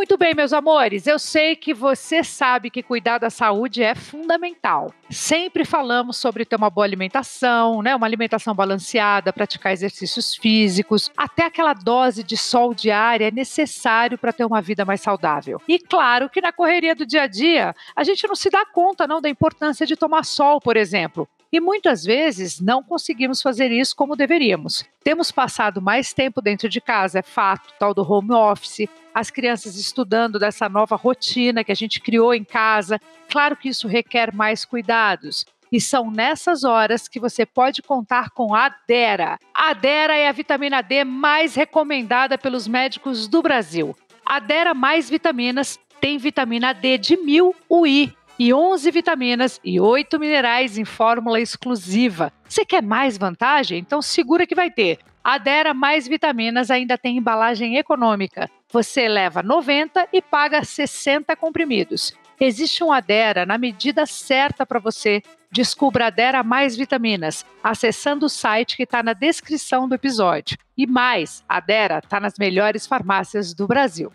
Muito bem, meus amores, eu sei que você sabe que cuidar da saúde é fundamental. Sempre falamos sobre ter uma boa alimentação, né? Uma alimentação balanceada, praticar exercícios físicos, até aquela dose de sol diária é necessário para ter uma vida mais saudável. E claro que na correria do dia a dia, a gente não se dá conta não da importância de tomar sol, por exemplo. E muitas vezes não conseguimos fazer isso como deveríamos. Temos passado mais tempo dentro de casa, é fato, tal do home office, as crianças estudando dessa nova rotina que a gente criou em casa. Claro que isso requer mais cuidados. E são nessas horas que você pode contar com a Dera. A Dera é a vitamina D mais recomendada pelos médicos do Brasil. A Dera mais vitaminas tem vitamina D de 1000 UI e 11 vitaminas e 8 minerais em fórmula exclusiva. Você quer mais vantagem? Então segura que vai ter. Adera Mais Vitaminas ainda tem embalagem econômica. Você leva 90 e paga 60 comprimidos. Existe um Adera na medida certa para você. Descubra Adera Mais Vitaminas acessando o site que está na descrição do episódio. E mais, Adera está nas melhores farmácias do Brasil.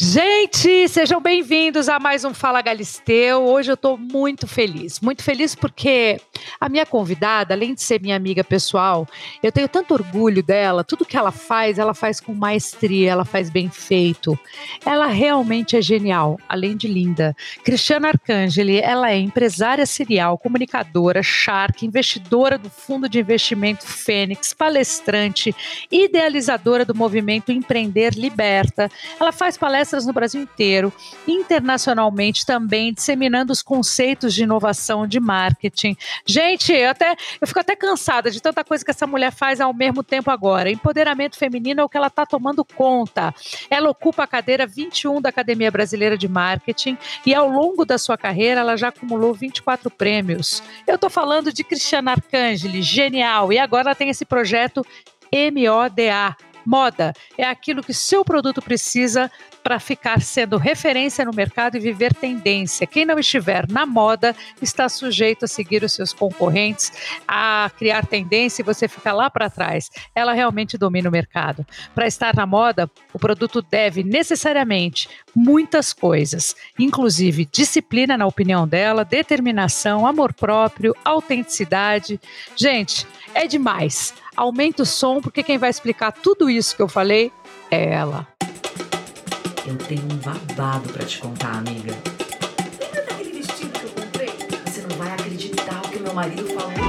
Gente, sejam bem-vindos a mais um Fala Galisteu. Hoje eu estou muito feliz, muito feliz porque a minha convidada, além de ser minha amiga pessoal, eu tenho tanto orgulho dela. Tudo que ela faz, ela faz com maestria, ela faz bem feito. Ela realmente é genial, além de linda. Cristiana Arcangeli, ela é empresária serial, comunicadora, shark, investidora do fundo de investimento Fênix, palestrante, idealizadora do movimento Empreender Liberta. Ela faz palestras palestras no Brasil inteiro, internacionalmente também, disseminando os conceitos de inovação, de marketing. Gente, eu, até, eu fico até cansada de tanta coisa que essa mulher faz ao mesmo tempo agora. Empoderamento feminino é o que ela está tomando conta. Ela ocupa a cadeira 21 da Academia Brasileira de Marketing e ao longo da sua carreira ela já acumulou 24 prêmios. Eu estou falando de Cristiana Arcangeli, genial, e agora ela tem esse projeto MODA. Moda é aquilo que seu produto precisa para ficar sendo referência no mercado e viver tendência. Quem não estiver na moda está sujeito a seguir os seus concorrentes, a criar tendência e você fica lá para trás. Ela realmente domina o mercado. Para estar na moda, o produto deve necessariamente muitas coisas, inclusive disciplina, na opinião dela, determinação, amor próprio, autenticidade. Gente, é demais. Aumenta o som, porque quem vai explicar tudo isso que eu falei é ela. Eu tenho um babado para te contar, amiga. Lembra daquele vestido que eu comprei? Você não vai acreditar o que meu marido falou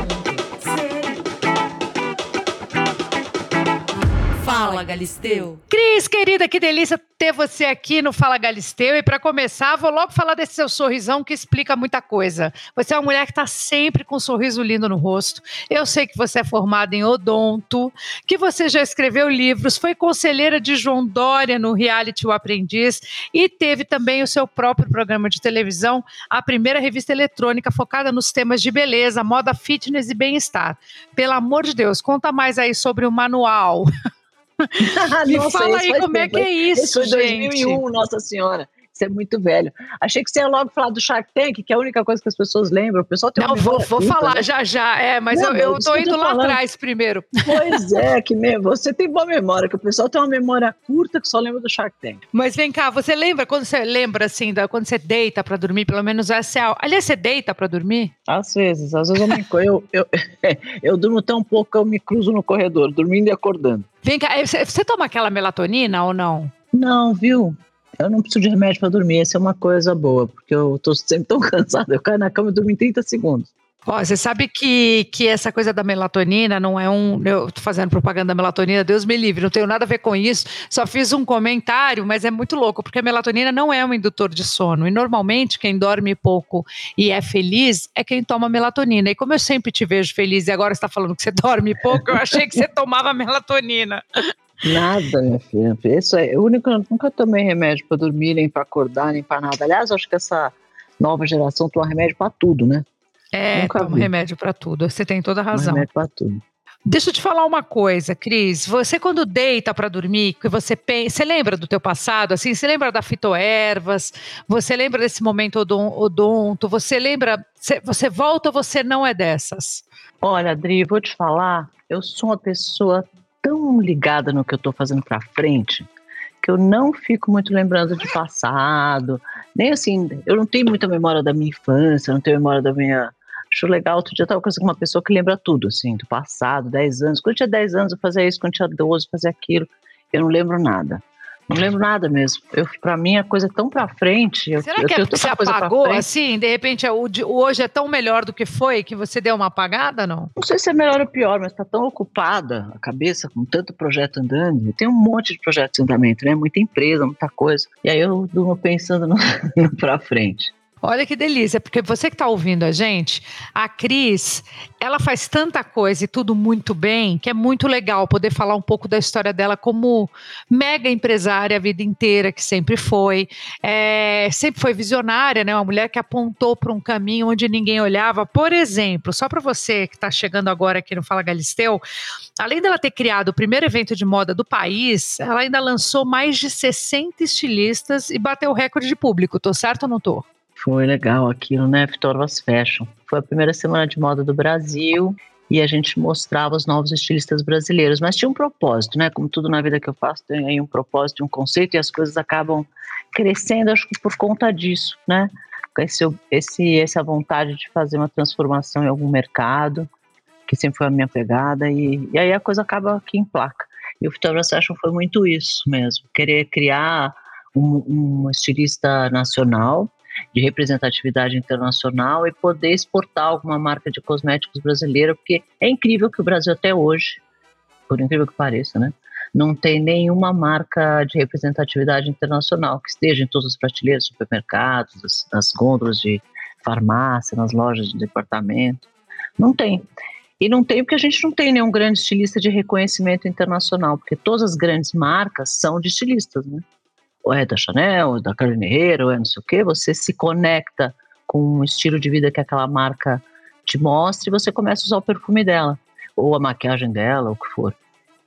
Fala, Galisteu. Cris, querida, que delícia ter você aqui no Fala Galisteu. E para começar, vou logo falar desse seu sorrisão que explica muita coisa. Você é uma mulher que está sempre com um sorriso lindo no rosto. Eu sei que você é formada em odonto, que você já escreveu livros, foi conselheira de João Dória no reality O Aprendiz e teve também o seu próprio programa de televisão, a primeira revista eletrônica focada nos temas de beleza, moda, fitness e bem-estar. Pelo amor de Deus, conta mais aí sobre o manual. Me Nossa, fala aí como é que é isso, Esse foi gente. 2001, Nossa Senhora. Isso é muito velho. Achei que você ia logo falar do Shark Tank, que é a única coisa que as pessoas lembram. O pessoal tem Não, vou, vou curta, falar né? já já, é, mas Não, eu, eu tô indo lá atrás primeiro. Pois é, que mesmo. Você tem boa memória, que o pessoal tem uma memória curta que só lembra do Shark Tank. Mas vem cá, você lembra quando você lembra assim, da, quando você deita pra dormir, pelo menos essa é a. Aliás, você deita pra dormir? Às vezes, às vezes eu me eu, eu, eu durmo tão pouco que eu me cruzo no corredor, dormindo e acordando. Vem cá, você, você toma aquela melatonina ou não? Não, viu? Eu não preciso de remédio para dormir, essa é uma coisa boa, porque eu tô sempre tão cansada, eu caio na cama e durmo em 30 segundos. Ó, você sabe que, que essa coisa da melatonina não é um. Eu tô fazendo propaganda da melatonina, Deus me livre, não tenho nada a ver com isso. Só fiz um comentário, mas é muito louco, porque a melatonina não é um indutor de sono. E normalmente quem dorme pouco e é feliz é quem toma melatonina. E como eu sempre te vejo feliz e agora está falando que você dorme pouco, eu achei que você tomava melatonina. Nada, minha filha. Isso é o único. Eu nunca tomei remédio para dormir, nem para acordar, nem para nada. Aliás, acho que essa nova geração toma remédio para tudo, né? É, Nunca toma vi. remédio para tudo. Você tem toda a Toma razão. remédio para tudo. Deixa eu te falar uma coisa, Cris. Você quando deita para dormir, que você pensa, você lembra do teu passado, assim? Você lembra da fitoervas? Você lembra desse momento odon- odonto? Você lembra? Você, você volta ou você não é dessas? Olha, Adri, vou te falar, eu sou uma pessoa tão ligada no que eu estou fazendo para frente que eu não fico muito lembrando de passado, nem assim, eu não tenho muita memória da minha infância, não tenho memória da minha. Acho legal, outro dia eu tava conversando com uma pessoa que lembra tudo, assim, do passado, 10 anos. Quando eu tinha 10 anos, eu fazia isso, quando eu tinha 12, eu fazia aquilo. Eu não lembro nada. Não lembro nada mesmo. Eu, pra mim, a coisa é tão pra frente. Eu, Será eu que é pra apagou assim? De repente o, de- o hoje é tão melhor do que foi que você deu uma apagada, não? Não sei se é melhor ou pior, mas tá tão ocupada a cabeça com tanto projeto andando. Tem um monte de projetos em andamento, né? Muita empresa, muita coisa. E aí eu durmo pensando no, no pra frente. Olha que delícia, porque você que está ouvindo a gente, a Cris, ela faz tanta coisa e tudo muito bem, que é muito legal poder falar um pouco da história dela como mega empresária a vida inteira, que sempre foi. É, sempre foi visionária, né? Uma mulher que apontou para um caminho onde ninguém olhava. Por exemplo, só para você que está chegando agora aqui no Fala Galisteu, além dela ter criado o primeiro evento de moda do país, ela ainda lançou mais de 60 estilistas e bateu o recorde de público. Tô certo ou não tô? Foi legal aquilo, né? Victoria's Fashion. Foi a primeira semana de moda do Brasil e a gente mostrava os novos estilistas brasileiros. Mas tinha um propósito, né? Como tudo na vida que eu faço, tem aí um propósito, um conceito e as coisas acabam crescendo, acho que por conta disso, né? Esse, esse, essa vontade de fazer uma transformação em algum mercado, que sempre foi a minha pegada, e, e aí a coisa acaba aqui em placa. E o Victoria's Fashion foi muito isso mesmo, querer criar um, um estilista nacional, de representatividade internacional e poder exportar alguma marca de cosméticos brasileira, porque é incrível que o Brasil até hoje, por incrível que pareça, né, não tem nenhuma marca de representatividade internacional que esteja em todas as prateleiras, supermercados, nas, nas gôndolas de farmácia, nas lojas de departamento. Não tem. E não tem porque a gente não tem nenhum grande estilista de reconhecimento internacional, porque todas as grandes marcas são de estilistas, né? Ou é da Chanel, ou da Carolina Herrera, ou é não sei o quê, você se conecta com o estilo de vida que aquela marca te mostra e você começa a usar o perfume dela, ou a maquiagem dela, ou o que for.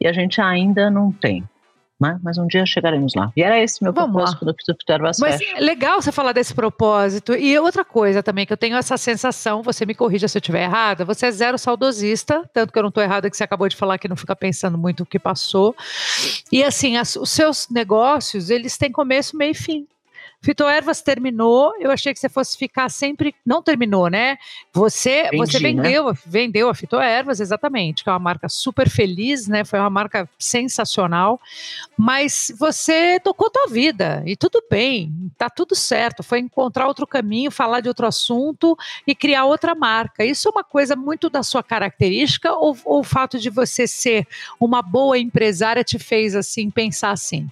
E a gente ainda não tem. Né? Mas um dia chegaremos lá. E era esse meu Vamos propósito lá. quando eu fiz o Peter Mas é legal você falar desse propósito. E outra coisa também, que eu tenho essa sensação, você me corrija se eu estiver errada, você é zero saudosista, tanto que eu não estou errada que você acabou de falar que não fica pensando muito o que passou. E assim, as- os seus negócios, eles têm começo, meio e fim. Fitoervas terminou, eu achei que você fosse ficar sempre. Não terminou, né? Você, você né? vendeu, vendeu a Fitoervas, exatamente, que é uma marca super feliz, né? Foi uma marca sensacional. Mas você tocou tua vida e tudo bem, tá tudo certo. Foi encontrar outro caminho, falar de outro assunto e criar outra marca. Isso é uma coisa muito da sua característica ou, ou o fato de você ser uma boa empresária te fez assim pensar assim?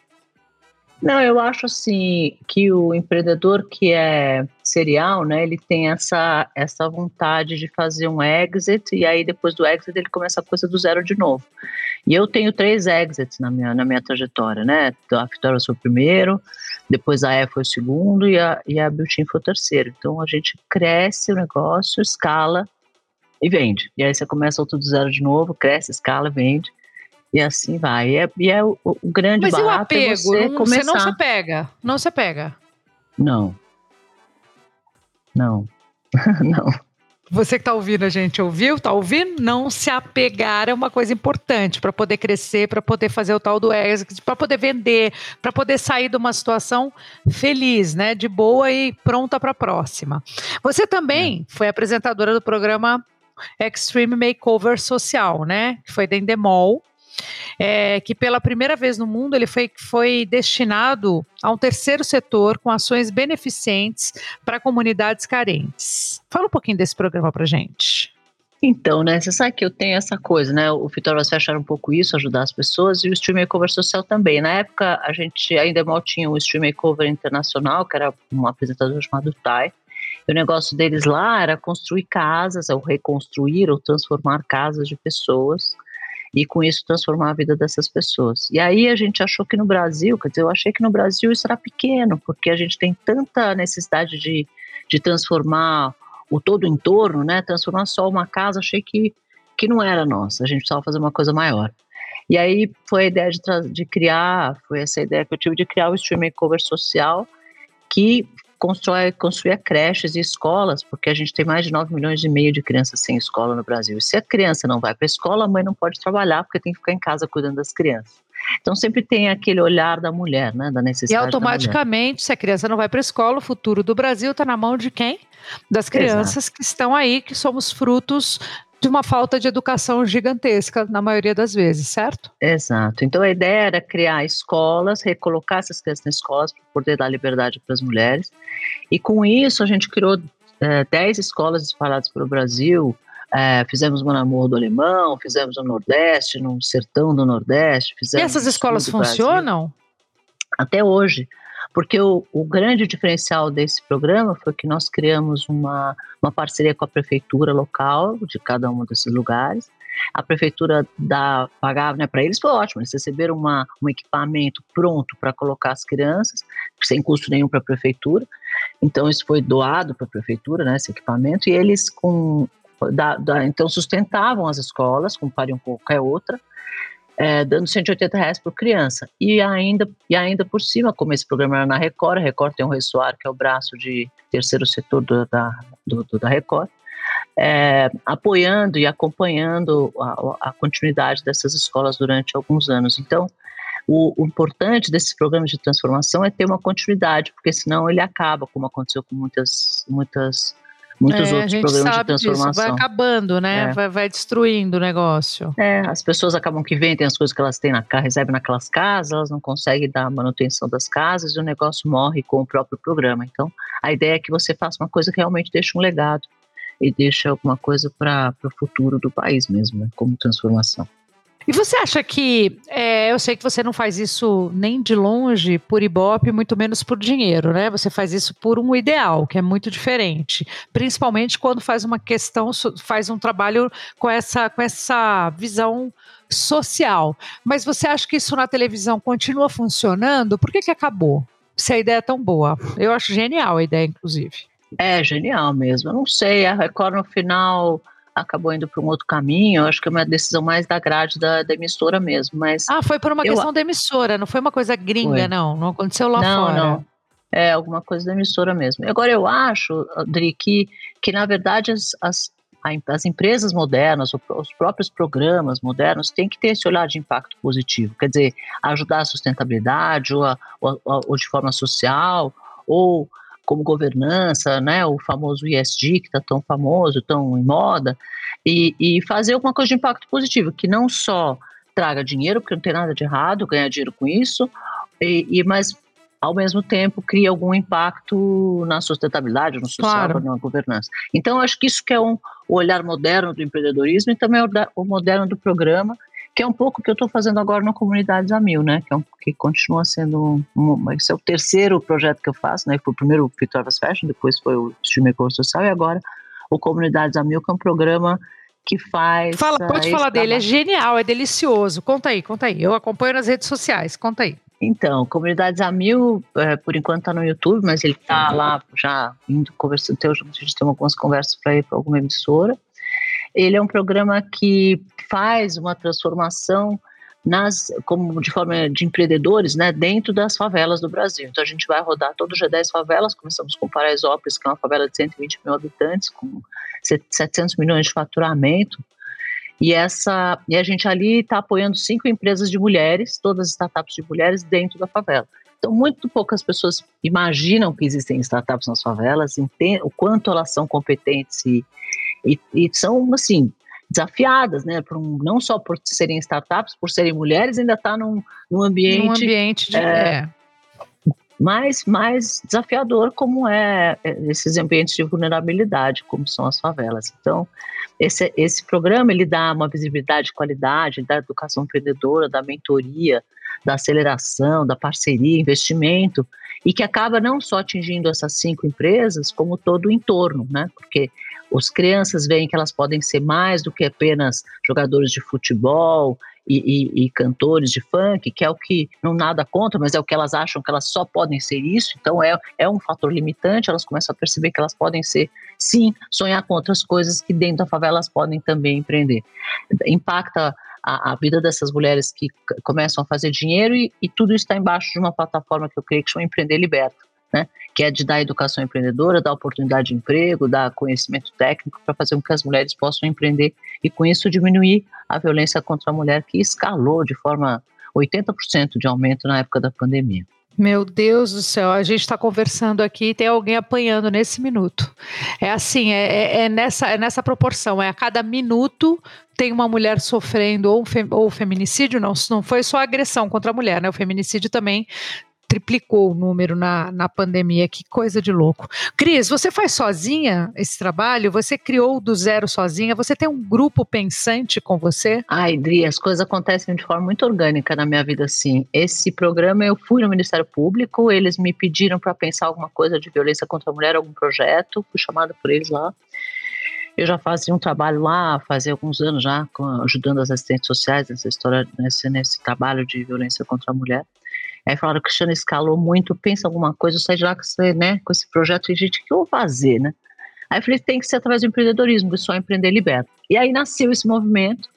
Não, eu acho assim que o empreendedor que é serial, né, ele tem essa, essa vontade de fazer um exit e aí depois do exit ele começa a coisa do zero de novo. E eu tenho três exits na minha, na minha trajetória, né? A Vitória foi o primeiro, depois a E foi o segundo e a, e a Biltin foi o terceiro. Então a gente cresce o negócio, escala e vende. E aí você começa outro do zero de novo, cresce, escala, vende. E assim vai. E é, e é o, o grande Mas e o barato é apego? você Não- começar. você não se pega. Não se pega. Não. Não. não. Você que está ouvindo a gente ouviu? Está ouvindo? Não se apegar é uma coisa importante para poder crescer, para poder fazer o tal do exit, para poder vender, para poder sair de uma situação feliz, né? De boa e pronta para a próxima. Você também foi apresentadora do programa Extreme Makeover Social, né? Que foi da Endemol. É, que pela primeira vez no mundo ele foi, foi destinado a um terceiro setor com ações beneficentes para comunidades carentes. Fala um pouquinho desse programa para gente. Então, né, você sabe que eu tenho essa coisa, né? O Fashion era um pouco isso, ajudar as pessoas, e o Stream Makeover Social também. Na época, a gente ainda mal tinha o Stream Makeover Internacional, que era um apresentador chamado Tai. O negócio deles lá era construir casas, ou reconstruir ou transformar casas de pessoas, e com isso transformar a vida dessas pessoas. E aí a gente achou que no Brasil, quer dizer, eu achei que no Brasil isso era pequeno, porque a gente tem tanta necessidade de, de transformar o todo o entorno, né? Transformar só uma casa, achei que, que não era nossa, a gente precisava fazer uma coisa maior. E aí foi a ideia de, de criar, foi essa ideia que eu tive de criar o Stream Makeover Social, que constrói, construía creches e escolas, porque a gente tem mais de 9 milhões e meio de crianças sem escola no Brasil. E se a criança não vai para a escola, a mãe não pode trabalhar, porque tem que ficar em casa cuidando das crianças. Então sempre tem aquele olhar da mulher, né, da E necessidade automaticamente, se a criança não vai para a escola, o futuro do Brasil está na mão de quem? Das crianças que estão aí, que somos frutos de uma falta de educação gigantesca, na maioria das vezes, certo? Exato. Então a ideia era criar escolas, recolocar essas crianças nas escolas para poder dar liberdade para as mulheres. E com isso a gente criou eh, 10 escolas espalhadas pelo Brasil. eh, fizemos uma na Morro do Alemão, fizemos no Nordeste, no sertão do Nordeste. E Fizemos essas no escolas Brasil. funcionam? até hoje. Porque o, o grande diferencial desse programa foi que nós criamos uma, uma parceria com a prefeitura local de cada um desses lugares. A prefeitura dá, pagava né, para eles, foi ótimo, eles receberam uma, um equipamento pronto para colocar as crianças, sem custo nenhum para a prefeitura. Então, isso foi doado para a prefeitura, né, esse equipamento, e eles com, da- da- então sustentavam as escolas, como com qualquer outra, é, dando 180 reais por criança. E ainda, e ainda por cima, como esse programa era na Record, a Record tem um ressoar, que é o braço de terceiro setor do, da, do, do- da Record, é, apoiando e acompanhando a, a continuidade dessas escolas durante alguns anos. Então, o, o importante desses programas de transformação é ter uma continuidade, porque senão ele acaba, como aconteceu com muitas, muitas, muitos É, a outros programas de sabe disso, vai transformação. acabando, né? É. Vai, vai destruindo o negócio. É, as pessoas acabam que vendem as coisas que elas têm na casa, recebem naquelas casas, elas não conseguem dar manutenção das casas e o negócio morre com o próprio programa. Então, a ideia é que você faça uma coisa que realmente deixe um legado e deixe alguma coisa para o futuro do país mesmo, né, como transformação. E você acha que, é, eu sei que você não faz isso nem de longe por ibope, muito menos por dinheiro, né? Você faz isso por um ideal, que é muito diferente. Principalmente quando faz uma questão, faz um trabalho com essa, com essa visão social. Mas você acha que isso na televisão continua funcionando? Por que, que acabou? Se a ideia é tão boa. Eu acho genial a ideia, inclusive. É genial mesmo. Eu não sei, a Record no final acabou indo para um outro caminho. Eu acho que é uma decisão mais da grade da, da emissora mesmo. Mas Ah, foi por uma Eu- questão da emissora, não foi uma coisa gringa, Foi. não. Não aconteceu lá não, fora. não. É alguma coisa da emissora mesmo. Agora, eu acho, Adri, que, que na verdade as, as, as empresas modernas, os próprios programas modernos, têm que ter esse olhar de impacto positivo. Quer dizer, ajudar a sustentabilidade, ou, a- ou, ou de forma social, ou como governança, né, o famoso ESG, que está tão famoso, tão em moda, e, e fazer alguma coisa de impacto positivo, que não só traga dinheiro, porque não tem nada de errado ganhar dinheiro com isso, e, e mas ao mesmo tempo cria algum impacto na sustentabilidade, no social, Claro. na governança. Então, acho que isso que é um olhar moderno do empreendedorismo e também o, da- o moderno do programa, que é um pouco o que eu estou fazendo agora no Comunidades a Mil, né? Que, é um, que continua sendo um, esse é o terceiro projeto que eu faço, né? Foi o primeiro Vitórias Fashion, depois foi o Streamer Social e agora o Comunidades a Mil, que é um programa que faz. Fala, pode esse falar dele, é genial, é delicioso. Conta aí, conta aí. Eu acompanho nas redes sociais, conta aí. Então, Comunidades a Mil, é, por enquanto está no YouTube, mas ele está lá já indo conversando. tem- A gente tem algumas conversas para ir para alguma emissora. Ele é um programa que faz uma transformação nas, como de forma de empreendedores, né, dentro das favelas do Brasil. Então a gente vai rodar todo o G10 favelas, começamos com Paraisópolis, que é uma favela de 120 mil habitantes, com 700 milhões de faturamento. E, essa, e a gente ali está apoiando cinco empresas de mulheres, todas startups de mulheres dentro da favela. Então, muito poucas pessoas imaginam que existem startups nas favelas, o quanto elas são competentes e, e, e são, assim, desafiadas, né? Por um, não só por serem startups, por serem mulheres, ainda está num, num ambiente, Num ambiente de. é, é. mais, mais desafiador como é é, esses ambientes de vulnerabilidade, como são as favelas. Então, esse, esse programa ele dá uma visibilidade de qualidade da educação empreendedora, da mentoria, da aceleração, da parceria, investimento, e que acaba não só atingindo essas cinco empresas, como todo o entorno, né? Porque as crianças veem que elas podem ser mais do que apenas jogadores de futebol e, e- e cantores de funk, que é o que não nada contra, mas é o que elas acham que elas só podem ser isso. Então é, é um fator limitante. Elas começam a perceber que elas podem ser, sim, sonhar com outras coisas que dentro da favela elas podem também empreender. Impacta a, a vida dessas mulheres que começam a fazer dinheiro e, e tudo está embaixo de uma plataforma que eu creio que chama Empreender Liberta, né? Que é de dar educação empreendedora, dar oportunidade de emprego, dar conhecimento técnico para fazer com que as mulheres possam empreender e com isso diminuir a violência contra a mulher que escalou de forma 80% de aumento na época da pandemia. Meu Deus do céu, a gente está conversando aqui e tem alguém apanhando nesse minuto. É assim, é, é, é, nessa, é nessa proporção, é a cada minuto tem uma mulher sofrendo ou, ou feminicídio, não, não foi só agressão contra a mulher, né? O feminicídio também triplicou o número na, na pandemia. Que coisa de louco. Cris, você faz sozinha esse trabalho? Você criou do zero sozinha? Você tem um grupo pensante com você? Ai, Dri, as coisas acontecem de forma muito orgânica na minha vida, assim. Esse programa eu fui no Ministério Público, eles me pediram para pensar alguma coisa de violência contra a mulher, algum projeto, fui chamada por eles lá. Eu já fazia um trabalho lá, fazia alguns anos já, ajudando as assistentes sociais nessa história, nesse, nesse trabalho de violência contra a mulher. Aí falaram, Cristiano escalou muito, pensa alguma coisa, saí de lá com esse, né, com esse projeto e, gente, o que eu vou fazer, né? Aí eu falei, tem que ser através do empreendedorismo, só empreender liberta. E aí nasceu esse movimento.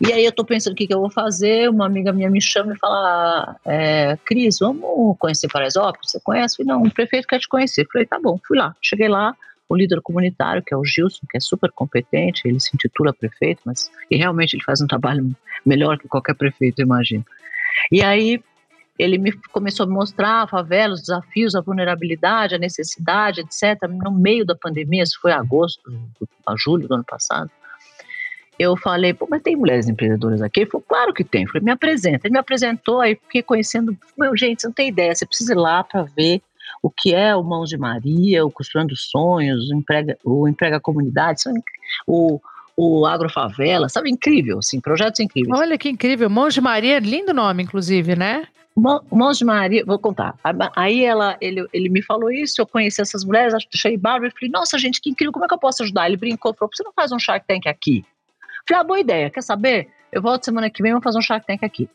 E aí eu tô pensando o que, que eu vou fazer, uma amiga minha me chama e fala, é, Cris, vamos conhecer Paraisópolis? Você conhece? Falei, não, o prefeito quer te conhecer. Falei, tá bom, fui lá. Cheguei lá, o líder comunitário, que é o Gilson, que é super competente, ele se intitula prefeito, mas e realmente ele faz um trabalho melhor que qualquer prefeito, imagino. E aí ele me começou a mostrar a favela, os desafios, a vulnerabilidade, a necessidade, etc. No meio da pandemia, isso foi agosto, a julho do ano passado. Eu falei, pô, mas tem mulheres empreendedoras aqui? Ele falou, claro que tem. Eu falei, me apresenta. Ele me apresentou, aí fiquei conhecendo. Meu, gente, você não tem ideia, você precisa ir lá para ver o que é o Mãos de Maria, o Costurando Sonhos, o Emprega, o Emprega Comunidade, o, o Agrofavela, sabe? Incrível, assim, projetos incríveis. Olha que incrível. Mãos de Maria, lindo nome, inclusive, né? Mãos de Maria, vou contar. Aí ela, ele, ele me falou isso, eu conheci essas mulheres, achei bárbaro, e falei, nossa gente, que incrível, como é que eu posso ajudar? Ele brincou, falou, você não faz um Shark Tank aqui? Falei, ah, boa ideia, quer saber? Eu volto semana que vem, vamos fazer um Shark Tank aqui.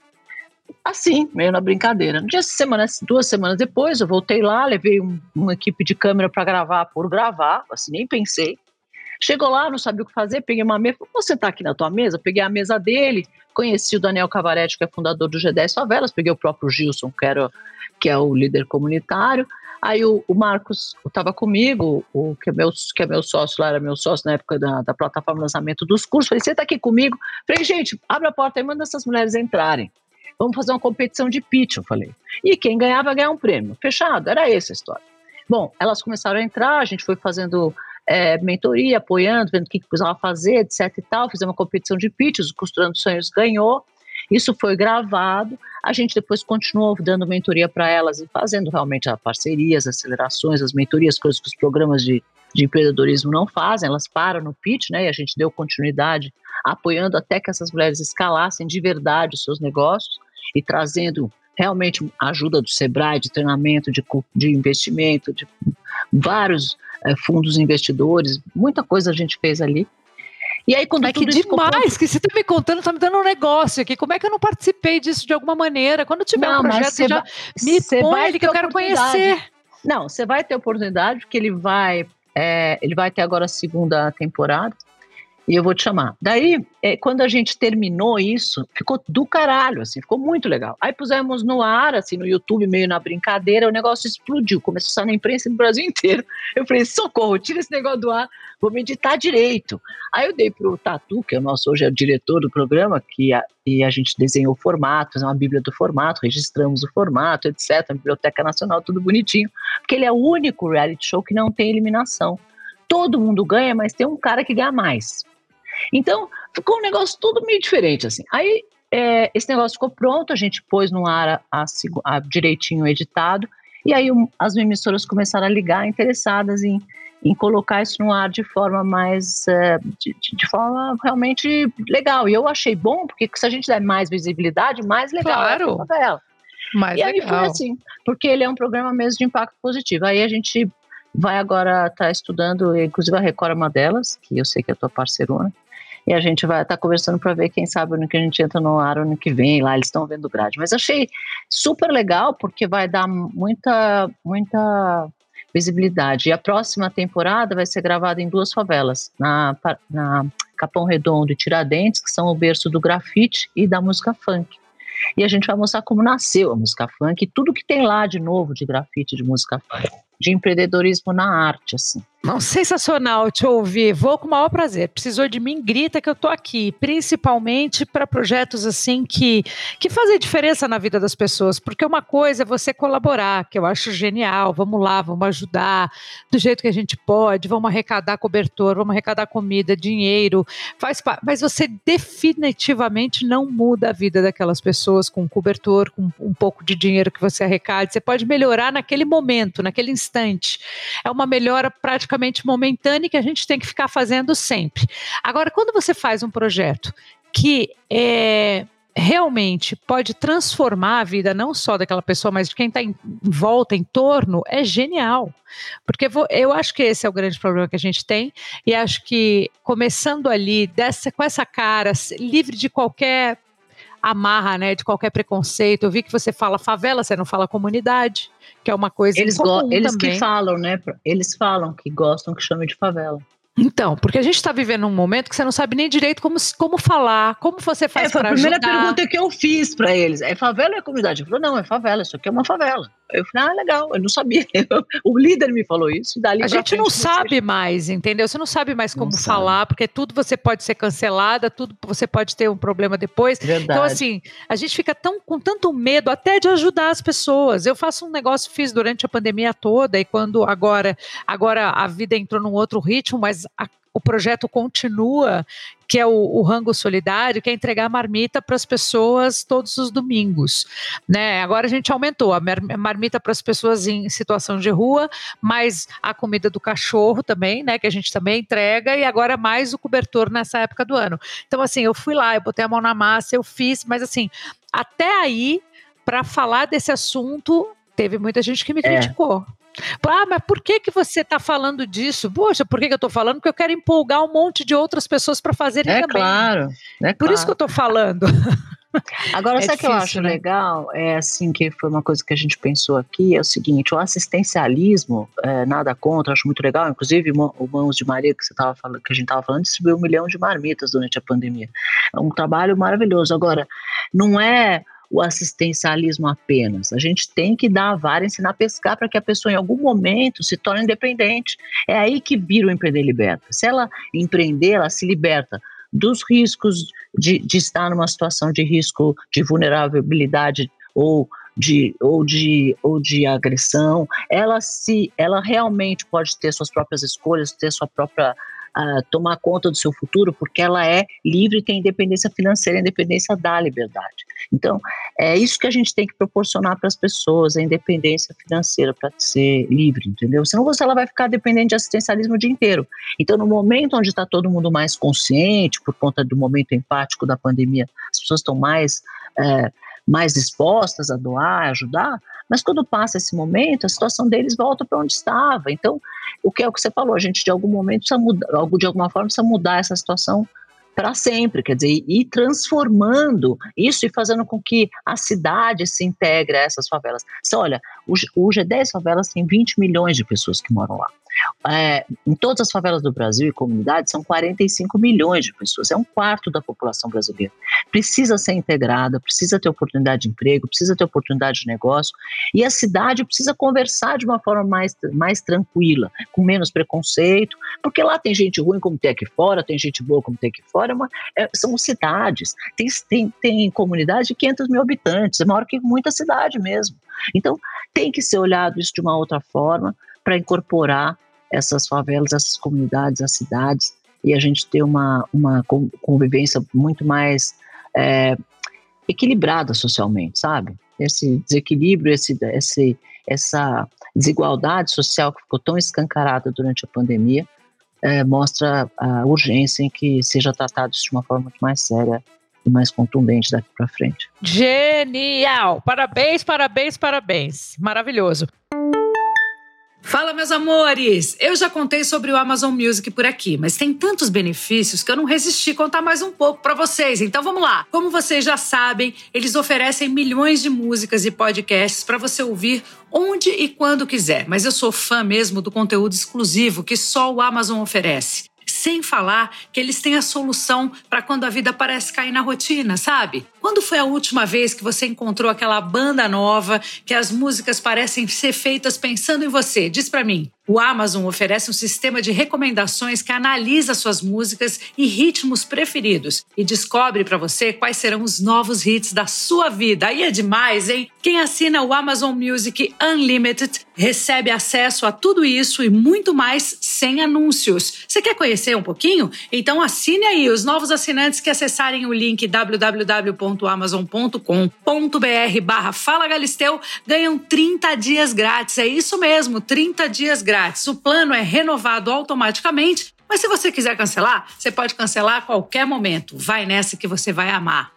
Assim, meio na brincadeira. No dia semana, duas semanas depois, eu voltei lá, levei um, uma equipe de câmera para gravar por gravar, assim, nem pensei. Chegou lá, não sabia o que fazer, peguei uma mesa, vou sentar aqui na tua mesa, peguei a mesa dele, conheci o Daniel Cavaretti, que é fundador do G10 Favelas, peguei o próprio Gilson, que, era, que é o líder comunitário, aí o, o Marcos estava comigo, o, que, é meu, que é meu sócio lá, era meu sócio na época da, da plataforma lançamento dos cursos, falei, senta aqui comigo, falei, gente, abre a porta e manda essas mulheres entrarem. Vamos fazer uma competição de pitch, eu falei. E quem ganhava vai ganhar um prêmio. Fechado, era essa a história. Bom, elas começaram a entrar, a gente foi fazendo é, mentoria, apoiando, vendo o que, que precisava fazer, etc e tal. Fizemos uma competição de pitches, o Costurando Sonhos ganhou. Isso foi gravado. A gente depois continuou dando mentoria para elas e fazendo realmente as parcerias, acelerações, as mentorias, coisas que os programas de, de empreendedorismo não fazem. Elas param no pitch, né? E a gente deu continuidade, apoiando até que essas mulheres escalassem de verdade os seus negócios e trazendo realmente ajuda do Sebrae, de treinamento, de, de investimento, de vários fundos investidores, muita coisa a gente fez ali. E aí, quando é que demais que você está me contando, está me dando um negócio aqui. Como é que eu não participei disso de alguma maneira? Quando tiver não, um projeto, você já me põe ele que eu quero conhecer. Não, você vai ter oportunidade, porque ele vai, é, ele vai ter agora a segunda temporada e eu vou te chamar. Daí, é, quando a gente terminou isso, ficou do caralho, assim, ficou muito legal. Aí pusemos no ar, assim, no YouTube, meio na brincadeira, o negócio explodiu, começou a sair na imprensa no Brasil inteiro. Eu falei, socorro, tira esse negócio do ar, vou meditar direito. Aí eu dei pro Tatu, que é o nosso, hoje é o diretor do programa, que a, e a gente desenhou o formato, fez uma bíblia do formato, registramos o formato, etc., a Biblioteca Nacional, tudo bonitinho, porque ele é o único reality show que não tem eliminação. Todo mundo ganha, mas tem um cara que ganha mais. Então, ficou um negócio tudo meio diferente, assim. Aí, é, esse negócio ficou pronto, a gente pôs no ar a, a, a direitinho editado, e aí um, as emissoras começaram a ligar interessadas em, em colocar isso no ar de forma mais, é, de, de, forma realmente legal. E eu achei bom, porque se a gente der mais visibilidade, mais legal claro. é ela. Mais e legal. aí foi assim, porque ele é um programa mesmo de impacto positivo. Aí a gente vai agora estar tá estudando, inclusive a Record é uma delas, que eu sei que é a tua parceirona, e a gente vai estar tá conversando para ver, quem sabe, no que a gente entra no ar ano que vem, lá eles estão vendo grade. Mas achei super legal, porque vai dar muita, muita visibilidade. E a próxima temporada vai ser gravada em duas favelas, na, na Capão Redondo e Tiradentes, que são o berço do grafite e da música funk. E a gente vai mostrar como nasceu a música funk e tudo que tem lá de novo de grafite, de música funk de empreendedorismo na arte, assim. Não, sensacional te ouvir. Vou com o maior prazer. Precisou de mim, grita que eu tô aqui, principalmente para projetos assim que que fazem diferença na vida das pessoas, porque uma coisa é você colaborar, que eu acho genial. Vamos lá, vamos ajudar do jeito que a gente pode, vamos arrecadar cobertor, vamos arrecadar comida, dinheiro, faz mas você definitivamente não muda a vida daquelas pessoas com cobertor, com um pouco de dinheiro que você arrecade. Você pode melhorar naquele momento, naquele instante. É uma melhora praticamente momentânea que a gente tem que ficar fazendo sempre. Agora, quando você faz um projeto que é, realmente pode transformar a vida não só daquela pessoa, mas de quem está em volta, em torno, é genial. Porque eu acho que esse é o grande problema que a gente tem, e acho que começando ali, dessa, com essa cara, livre de qualquer amarra, né, de qualquer preconceito. Eu vi que você fala favela, você não fala comunidade, que é uma coisa eles Eles também. que falam, né? Eles falam que gostam que chamem de favela. Então, porque a gente está vivendo um momento que você não sabe nem direito como, como falar, como você faz é, para ajudar. a primeira pergunta que eu fiz para eles. É favela ou é comunidade? Ele falou, não, é favela, isso aqui é uma favela. Eu falei, ah, legal, eu não sabia. o líder me falou isso. Dali a gente não sabe mais, entendeu? Você não sabe mais como não falar, sabe. porque tudo você pode ser cancelada, tudo você pode ter um problema depois. Então, Verdade. Então, assim, a gente fica tão, com tanto medo até de ajudar as pessoas. Eu faço um negócio, fiz durante a pandemia toda, e quando agora, agora a vida entrou num outro ritmo, mas a o projeto continua, que é o, o Rango Solidário, que é entregar marmita para as pessoas todos os domingos. Né? Agora a gente aumentou a marmita para as pessoas em situação de rua, mais a comida do cachorro também, né? Que a gente também entrega, e agora mais o cobertor nessa época do ano. Então, assim, eu fui lá, eu botei a mão na massa, eu fiz, mas assim, até aí, para falar desse assunto, teve muita gente que me é. criticou. Ah, mas por que, que você está falando disso? Poxa, por que, que eu estou falando? Porque eu quero empolgar um monte de outras pessoas para fazerem é também. Claro, é Por claro. isso que eu estou falando. Agora, É sabe o que eu acho né? legal? É assim que foi uma coisa que a gente pensou aqui, é o seguinte, o assistencialismo, é, nada contra, acho muito legal, inclusive o o Mãos de Maria, que, você tava falando, que a gente estava falando, distribuiu um milhão de marmitas durante a pandemia. É um trabalho maravilhoso. Agora, não é o assistencialismo apenas. A gente tem que dar a vara, ensinar a pescar para que a pessoa em algum momento se torne independente. É aí que vira o empreender liberta. Se ela empreender, ela se liberta dos riscos de, de estar numa situação de risco de vulnerabilidade ou de, ou de, ou de agressão, ela se ela realmente pode ter suas próprias escolhas, ter sua própria uh, tomar conta do seu futuro, porque ela é livre tem independência financeira, independência da liberdade. Então, é isso que a gente tem que proporcionar para as pessoas, a independência financeira para ser livre, entendeu? Senão você ela vai ficar dependente de assistencialismo o dia inteiro. Então, no momento onde está todo mundo mais consciente, por conta do momento empático da pandemia, as pessoas estão mais é, mais dispostas a doar, a ajudar, mas quando passa esse momento, a situação deles volta para onde estava. Então, o que é o que você falou, a gente de algum momento precisa mudar, de alguma forma precisa mudar essa situação para sempre, quer dizer, ir transformando isso e fazendo com que a cidade se integre a essas favelas. Olha, o, o G10 Favelas tem 20 milhões de pessoas que moram lá. É, em todas as favelas do Brasil e comunidades são 45 milhões de pessoas, é um quarto da população brasileira. Precisa ser integrada, precisa ter oportunidade de emprego, precisa ter oportunidade de negócio e a cidade precisa conversar de uma forma mais, mais tranquila, com menos preconceito, porque lá tem gente ruim como tem aqui fora, tem gente boa como tem aqui fora, é uma, é, são cidades, tem, tem, tem comunidade de 500 mil habitantes, é maior que muita cidade mesmo. Então tem que ser olhado isso de uma outra forma para incorporar essas favelas, essas comunidades, as cidades, e a gente ter uma, uma convivência muito mais é, equilibrada socialmente, sabe? Esse desequilíbrio, esse, esse, essa desigualdade social que ficou tão escancarada durante a pandemia, é, mostra a urgência em que seja tratado isso de uma forma muito mais séria e mais contundente daqui para frente. Genial! Parabéns, parabéns, parabéns. Maravilhoso. Fala, meus amores! Eu já contei sobre o Amazon Music por aqui, mas tem tantos benefícios que eu não resisti contar mais um pouco para vocês. Então vamos lá! Como vocês já sabem, eles oferecem milhões de músicas e podcasts para você ouvir onde e quando quiser. Mas eu sou fã mesmo do conteúdo exclusivo que só o Amazon oferece. Sem falar que eles têm a solução para quando a vida parece cair na rotina, sabe? Quando foi a última vez que você encontrou aquela banda nova, que as músicas parecem ser feitas pensando em você? Diz para mim. O Amazon oferece um sistema de recomendações que analisa suas músicas e ritmos preferidos e descobre para você quais serão os novos hits da sua vida. Aí é demais, hein? Quem assina o Amazon Music Unlimited recebe acesso a tudo isso e muito mais sem anúncios. Você quer conhecer um pouquinho? Então assine aí os novos assinantes que acessarem o link www.amazon.com.br barra Fala Galisteu ganham 30 dias grátis. É isso mesmo, 30 dias grátis grátis. O plano é renovado automaticamente, mas se você quiser cancelar, você pode cancelar a qualquer momento. Vai nessa que você vai amar.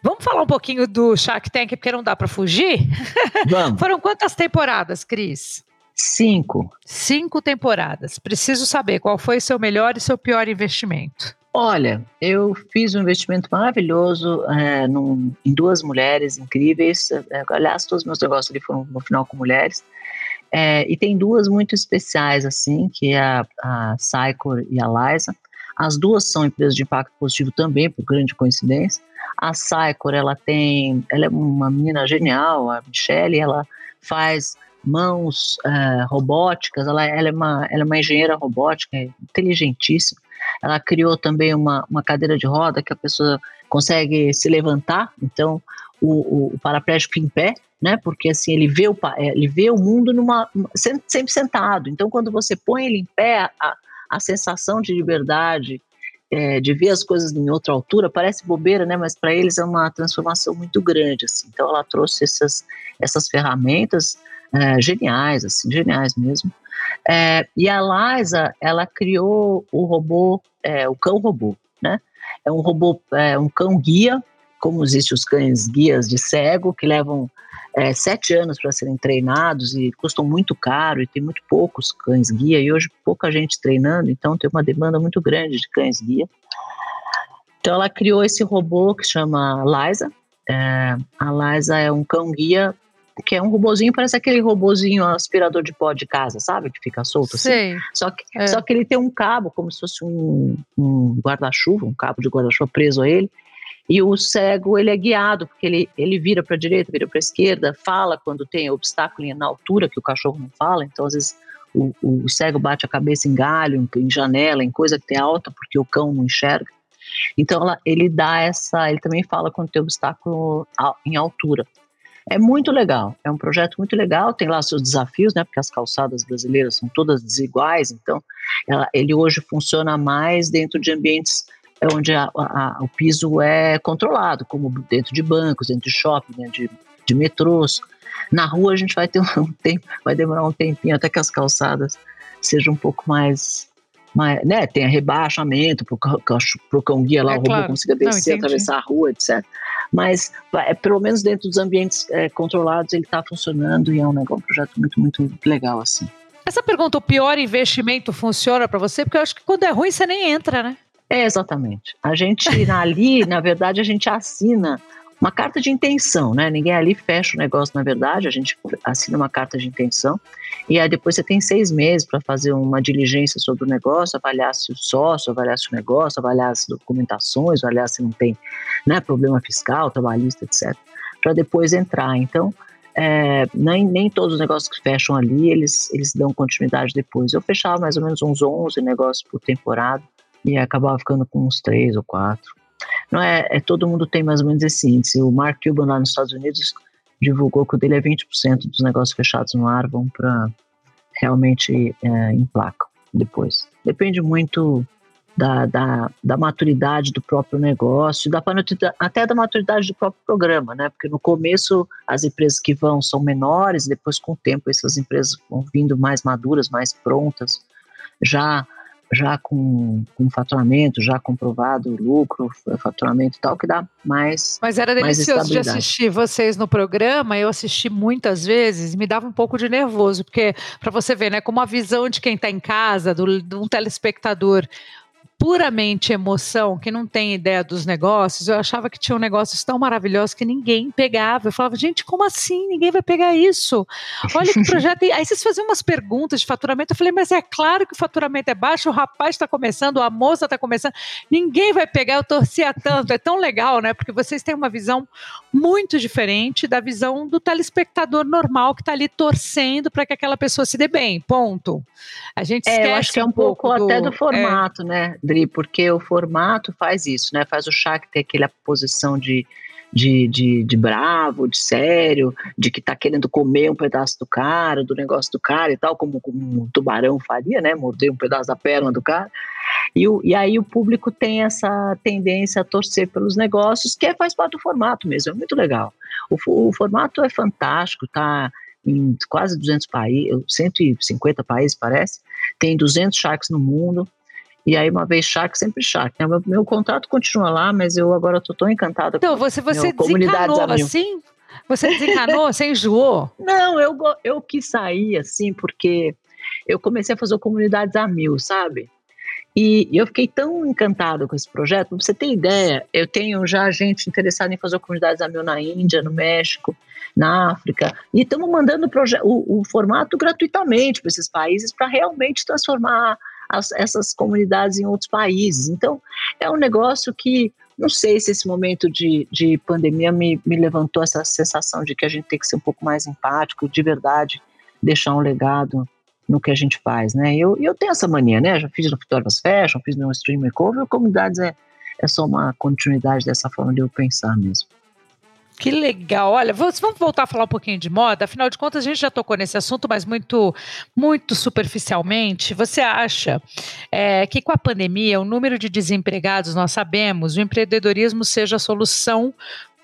Vamos falar um pouquinho do Shark Tank, porque não dá para fugir? Vamos. Foram quantas temporadas, Cris? Cinco. Cinco temporadas. Preciso saber qual foi seu melhor e seu pior investimento. Olha, eu fiz um investimento maravilhoso é, num, em duas mulheres incríveis. É, aliás, todos os meus negócios ali foram no final com mulheres. É, e tem duas muito especiais, assim, que é a, a Sycor e a Liza. As duas são empresas de impacto positivo também, por grande coincidência. A Sycor, ela tem, ela é uma menina genial, a Michelle, ela faz mãos uh, robóticas, ela, ela, é uma, ela é uma engenheira robótica, inteligentíssima. Ela criou também uma, uma cadeira de roda que a pessoa consegue se levantar, então o, o paraplégico em pé, né? Porque assim ele vê o é, ele vê o mundo numa sempre sentado. Então quando você põe ele em pé, a, a sensação de liberdade, é, de ver as coisas em outra altura parece bobeira, né? Mas para eles é uma transformação muito grande. Assim. Então ela trouxe essas essas ferramentas é, geniais, assim, geniais mesmo. É, e a Liza, ela criou o robô, é, o cão robô, né? É um robô, é, um cão guia, como existem os cães guias de cego que levam é, sete anos para serem treinados e custam muito caro e tem muito poucos cães guia e hoje pouca gente treinando, então tem uma demanda muito grande de cães guia. Então ela criou esse robô que chama Liza. É, a Liza é um cão guia que é um robozinho, parece aquele robozinho aspirador de pó de casa, sabe? Que fica solto assim. Só que, é. só que ele tem um cabo, como se fosse um, um guarda-chuva, um cabo de guarda-chuva preso a ele. E o cego, ele é guiado, porque ele, ele vira para a direita, vira para a esquerda, fala quando tem obstáculo na altura, que o cachorro não fala, então às vezes o, o cego bate a cabeça em galho, em, em janela, em coisa que tem alta, porque o cão não enxerga. Então ela, ele dá essa, ele também fala quando tem obstáculo em altura. É muito legal, é um projeto muito legal, tem lá seus desafios, né? Porque as calçadas brasileiras são todas desiguais, então ela, ele hoje funciona mais dentro de ambientes onde a, a, o piso é controlado, como dentro de bancos, dentro de shopping, dentro de, de metrôs. Na rua a gente vai ter um tempo, vai demorar um tempinho até que as calçadas sejam um pouco mais mas, né, tem rebaixamento para o cão guia lá, é, o robô claro. consiga descer, Não, atravessar a rua, etc. Mas, é, pelo menos dentro dos ambientes é, controlados, ele está funcionando e é um, negócio, um projeto muito, muito legal, assim. Essa pergunta, o pior investimento funciona para você? Porque eu acho que quando é ruim, você nem entra, né? É, exatamente. A gente ali, na verdade, a gente assina uma carta de intenção, né? Ninguém ali fecha o negócio, na verdade, a gente assina uma carta de intenção e aí depois você tem seis meses para fazer uma diligência sobre o negócio, avaliar se o sócio, avaliar se o negócio, avaliar as documentações, avaliar se não tem né, problema fiscal, trabalhista, etc., para depois entrar. Então, é, nem, nem todos os negócios que fecham ali, eles, eles dão continuidade depois. Eu fechava mais ou menos uns 11 negócios por temporada, e acabava ficando com uns três ou quatro. Não é, é todo mundo tem mais ou menos esse índice. O Mark Cuban lá nos Estados Unidos divulgou que o dele é 20% dos negócios fechados no ar vão para realmente é, em placa depois. Depende muito da, da, da, maturidade do próprio negócio, da, até da maturidade do próprio programa, né? Porque no começo as empresas que vão são menores, depois com o tempo essas empresas vão vindo mais maduras, mais prontas, já já com, com faturamento, já comprovado lucro, faturamento e tal, que dá mais. Mas era delicioso de assistir vocês no programa, eu assisti muitas vezes e me dava um pouco de nervoso, porque para você ver, né, como a visão de quem está em casa, do, de um telespectador, puramente emoção, que não tem ideia dos negócios, eu achava que tinha um negócios tão maravilhosos que ninguém pegava. Eu falava, gente, como assim? Ninguém vai pegar isso. Olha que projeto. Aí vocês faziam umas perguntas de faturamento. Eu falei, mas é claro que o faturamento é baixo, o rapaz está começando, a moça está começando. Ninguém vai pegar, eu torcia tanto. É tão legal, né? Porque vocês têm uma visão muito diferente da visão do telespectador normal que está ali torcendo para que aquela pessoa se dê bem. Ponto. A gente esquece é, eu acho que é um, um pouco, pouco do, até do é. formato, é. né, Porque o formato faz isso, né? Faz o chá que tem aquela posição de de, de, de bravo, de sério, de que tá querendo comer um pedaço do cara, do negócio do cara e tal, como, como um tubarão faria, né? Morder um pedaço da perna do cara. E, e aí o público tem essa tendência a torcer pelos negócios, que é, faz parte do formato mesmo, é muito legal. O, o formato é fantástico, tá em quase 200 países, 150 países parece, tem 200 sharks no mundo, e aí, uma vez Shark, sempre Shark. Né? Meu, meu contrato continua lá, mas eu agora estou tão encantada então, com você, você desencanou assim? Você desencanou? você enjoou? Não, eu, eu quis sair assim, porque eu comecei a fazer comunidades a mil, sabe? E eu fiquei tão encantado com esse projeto. Pra você ter ideia, eu tenho já gente interessada em fazer comunidades a mil na Índia, no México, na África, e estamos mandando o, o formato gratuitamente para esses países para realmente transformar as, essas comunidades em outros países. Então, é um negócio que não sei se esse momento de, de pandemia me, me levantou essa sensação de que a gente tem que ser um pouco mais empático, de verdade, deixar um legado no que a gente faz, né? Eu, eu tenho essa mania, né? Já fiz no Victoria's Fashion, fiz no Stream Makeover, comunidades é, é só uma continuidade dessa forma de eu pensar mesmo. Que legal. Olha, vamos voltar a falar um pouquinho de moda. Afinal de contas, a gente já tocou nesse assunto, mas muito, muito superficialmente. Você acha é, que com a pandemia, o número de desempregados, nós sabemos, o empreendedorismo seja a solução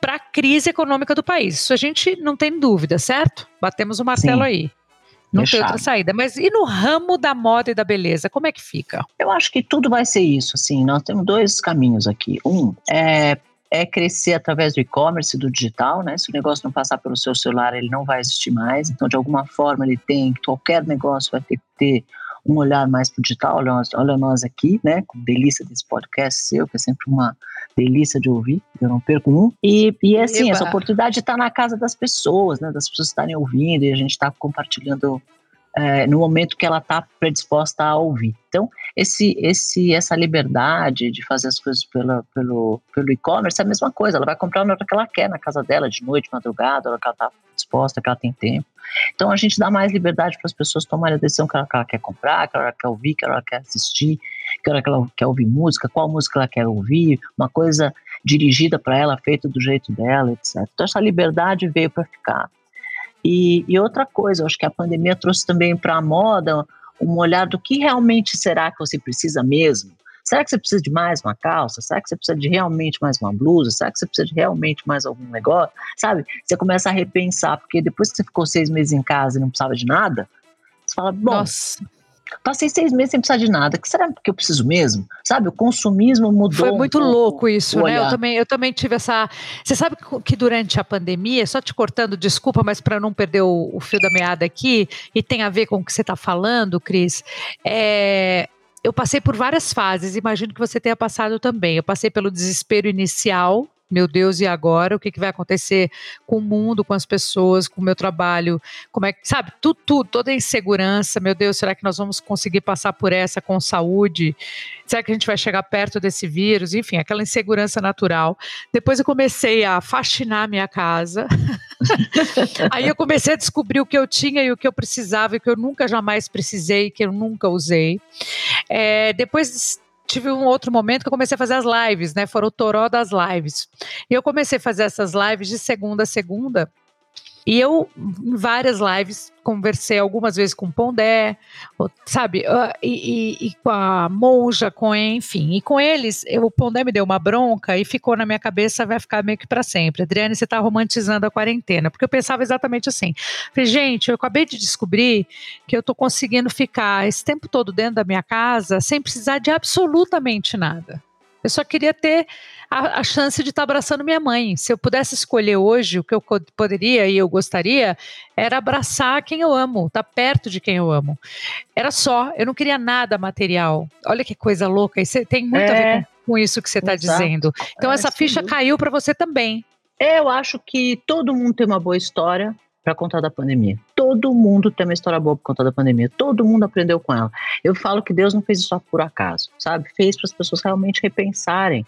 para a crise econômica do país? Isso a gente não tem dúvida, certo? Batemos o martelo Sim. aí. Não Fechado. tem outra saída. Mas e no ramo da moda e da beleza, como é que fica? Eu acho que tudo vai ser isso, assim. Nós temos dois caminhos aqui. Um é é crescer através do e-commerce, do digital, né? Se o negócio não passar pelo seu celular, ele não vai existir mais. Então, de alguma forma, ele tem, qualquer negócio vai ter que ter um olhar mais para o digital. Olha nós, olha nós aqui, né? Com delícia desse podcast seu, que é sempre uma delícia de ouvir, eu não perco um. E, e é assim, Eba. essa oportunidade está na casa das pessoas, né? Das pessoas estarem ouvindo e a gente está compartilhando é, no momento que ela está predisposta a ouvir. Então, esse, esse, essa liberdade de fazer as coisas pela, pelo, pelo e-commerce é a mesma coisa. Ela vai comprar na hora que ela quer, na casa dela, de noite, madrugada, na hora que ela está disposta, que ela tem tempo. Então, a gente dá mais liberdade para as pessoas tomarem a decisão que ela, que ela, quer comprar, que ela quer ouvir, que ela quer assistir, que que ela quer ouvir música, qual música ela quer ouvir, uma coisa dirigida para ela, feita do jeito dela, etc. Então, essa liberdade veio para ficar. E, e outra coisa, acho que a pandemia trouxe também para a moda um olhar do que realmente será que você precisa mesmo. Será que você precisa de mais uma calça? Será que você precisa de realmente mais uma blusa? Será que você precisa de realmente mais algum negócio? Sabe? Você começa a repensar, porque depois que você ficou seis meses em casa e não precisava de nada, você fala, bom, Nossa. Passei seis meses sem precisar de nada. Que será que eu preciso mesmo? Sabe, o consumismo mudou. Foi muito um louco isso, né? Eu também, eu também tive essa. Você sabe que durante a pandemia, só te cortando, desculpa, mas para não perder o, o, fio da meada aqui, e tem a ver com o que você está falando, Cris, é, eu passei por várias fases, imagino que você tenha passado também. Eu passei pelo desespero inicial, meu Deus, e agora? O que, que vai acontecer com o mundo, com as pessoas, com o meu trabalho? Como é que, sabe, tudo, tudo, toda a insegurança, meu Deus, será que nós vamos conseguir passar por essa com saúde? Será que a gente vai chegar perto desse vírus? Enfim, aquela insegurança natural. Depois eu comecei a faxinar minha casa. Aí eu comecei a descobrir o que eu tinha e o que eu precisava e que eu nunca jamais precisei, que eu nunca usei. É, depois tive um outro momento que eu comecei a fazer as lives, né? Foram o toró das lives. E eu comecei a fazer essas lives de segunda a segunda. E eu, em várias lives, conversei algumas vezes com o Pondé, sabe, uh, e, e, e, com a Monja, com enfim, e com eles, eu, o Pondé me deu uma bronca e ficou na minha cabeça, vai ficar meio que para sempre. Adriane, você está romantizando a quarentena, porque eu pensava exatamente assim. Falei, gente, eu acabei de descobrir que eu estou conseguindo ficar esse tempo todo dentro da minha casa sem precisar de absolutamente nada. Eu só queria ter a, a chance de estar tá abraçando minha mãe. Se eu pudesse escolher hoje o que eu poderia e eu gostaria, era abraçar quem eu amo, estar tá perto de quem eu amo. Era só, eu não queria nada material. Olha que coisa louca, isso tem muito é, a ver é. com, com isso que você está dizendo. Então, é, essa ficha caiu para você também. Eu acho que todo mundo tem uma boa história para contar da pandemia. Todo mundo tem uma história boa para contar da pandemia. Todo mundo aprendeu com ela. Eu falo que Deus não fez isso só por acaso, sabe? Fez para as pessoas realmente repensarem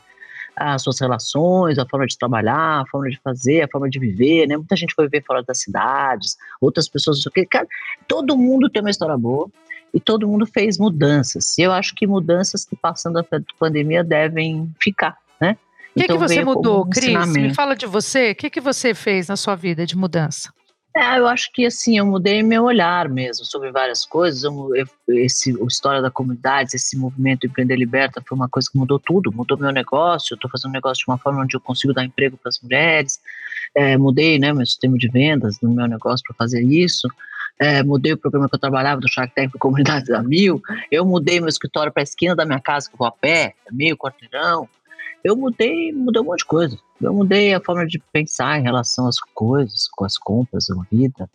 as suas relações, a forma de trabalhar, a forma de fazer, a forma de viver, né? Muita gente foi viver fora das cidades, outras pessoas, cara, todo mundo tem uma história boa e todo mundo fez mudanças. E eu acho que mudanças que passando a pandemia devem ficar, né? O que, então, que você mudou, um Cris? Me fala de você. O que, que você fez na sua vida de mudança? É, eu acho que assim, eu mudei meu olhar mesmo sobre várias coisas. Eu, eu, esse, a história da comunidade, esse movimento Empreender Liberta foi uma coisa que mudou tudo, mudou meu negócio. Estou fazendo um negócio de uma forma onde eu consigo dar emprego para as mulheres. É, mudei né, meu sistema de vendas no meu negócio para fazer isso. É, mudei o programa que eu trabalhava do Shark Tank para Comunidade da Mil. Eu mudei meu escritório para a esquina da minha casa, que eu vou a pé, meio quarteirão eu mudei, mudei um monte de coisa. Eu mudei a forma de pensar em relação às coisas, com as compras, a vida.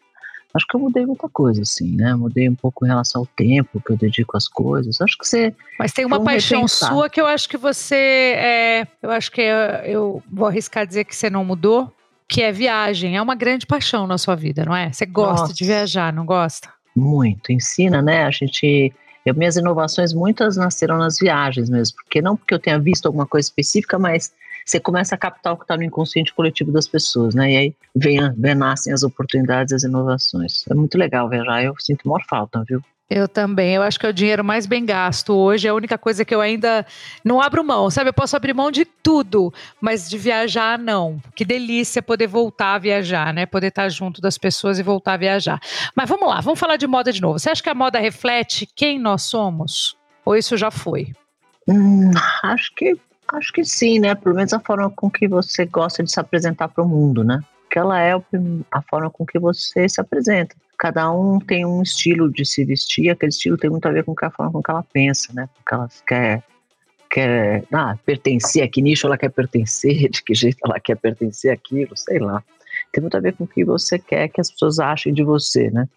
Acho que eu mudei muita coisa, assim, né? Mudei um pouco em relação ao tempo que eu dedico às coisas. Acho que você. Mas tem uma paixão repensar. sua que eu acho que você. É, eu acho que é, eu vou arriscar dizer que você não mudou, que é viagem. É uma grande paixão na sua vida, não é? Você gosta Nossa. de viajar, não gosta? Muito. Ensina, né? A gente eu, minhas inovações, muitas nasceram nas viagens mesmo, porque não porque eu tenha visto alguma coisa específica, mas você começa a captar o que está no inconsciente coletivo das pessoas, né? E aí vem, vem, nascem as oportunidades, as inovações. É muito legal viajar, eu sinto maior falta, viu? Eu também. Eu acho que é o dinheiro mais bem gasto hoje. É a única coisa que eu ainda não abro mão, sabe? Eu posso abrir mão de tudo, mas de viajar, não. Que delícia poder voltar a viajar, né? Poder estar junto das pessoas e voltar a viajar. Mas vamos lá, vamos falar de moda de novo. Você acha que a moda reflete quem nós somos? Ou isso já foi? Hum, acho que acho que sim, né? Pelo menos a forma com que você gosta de se apresentar para o mundo, né? Que ela é a forma com que você se apresenta cada um tem um estilo de se vestir, aquele estilo tem muito a ver com a forma com que ela pensa, né? Com que ela quer, quer ah, pertencer, a que nicho ela quer pertencer, de que jeito ela quer pertencer aquilo, sei lá. Tem muito a ver com o que você quer que as pessoas achem de você, né?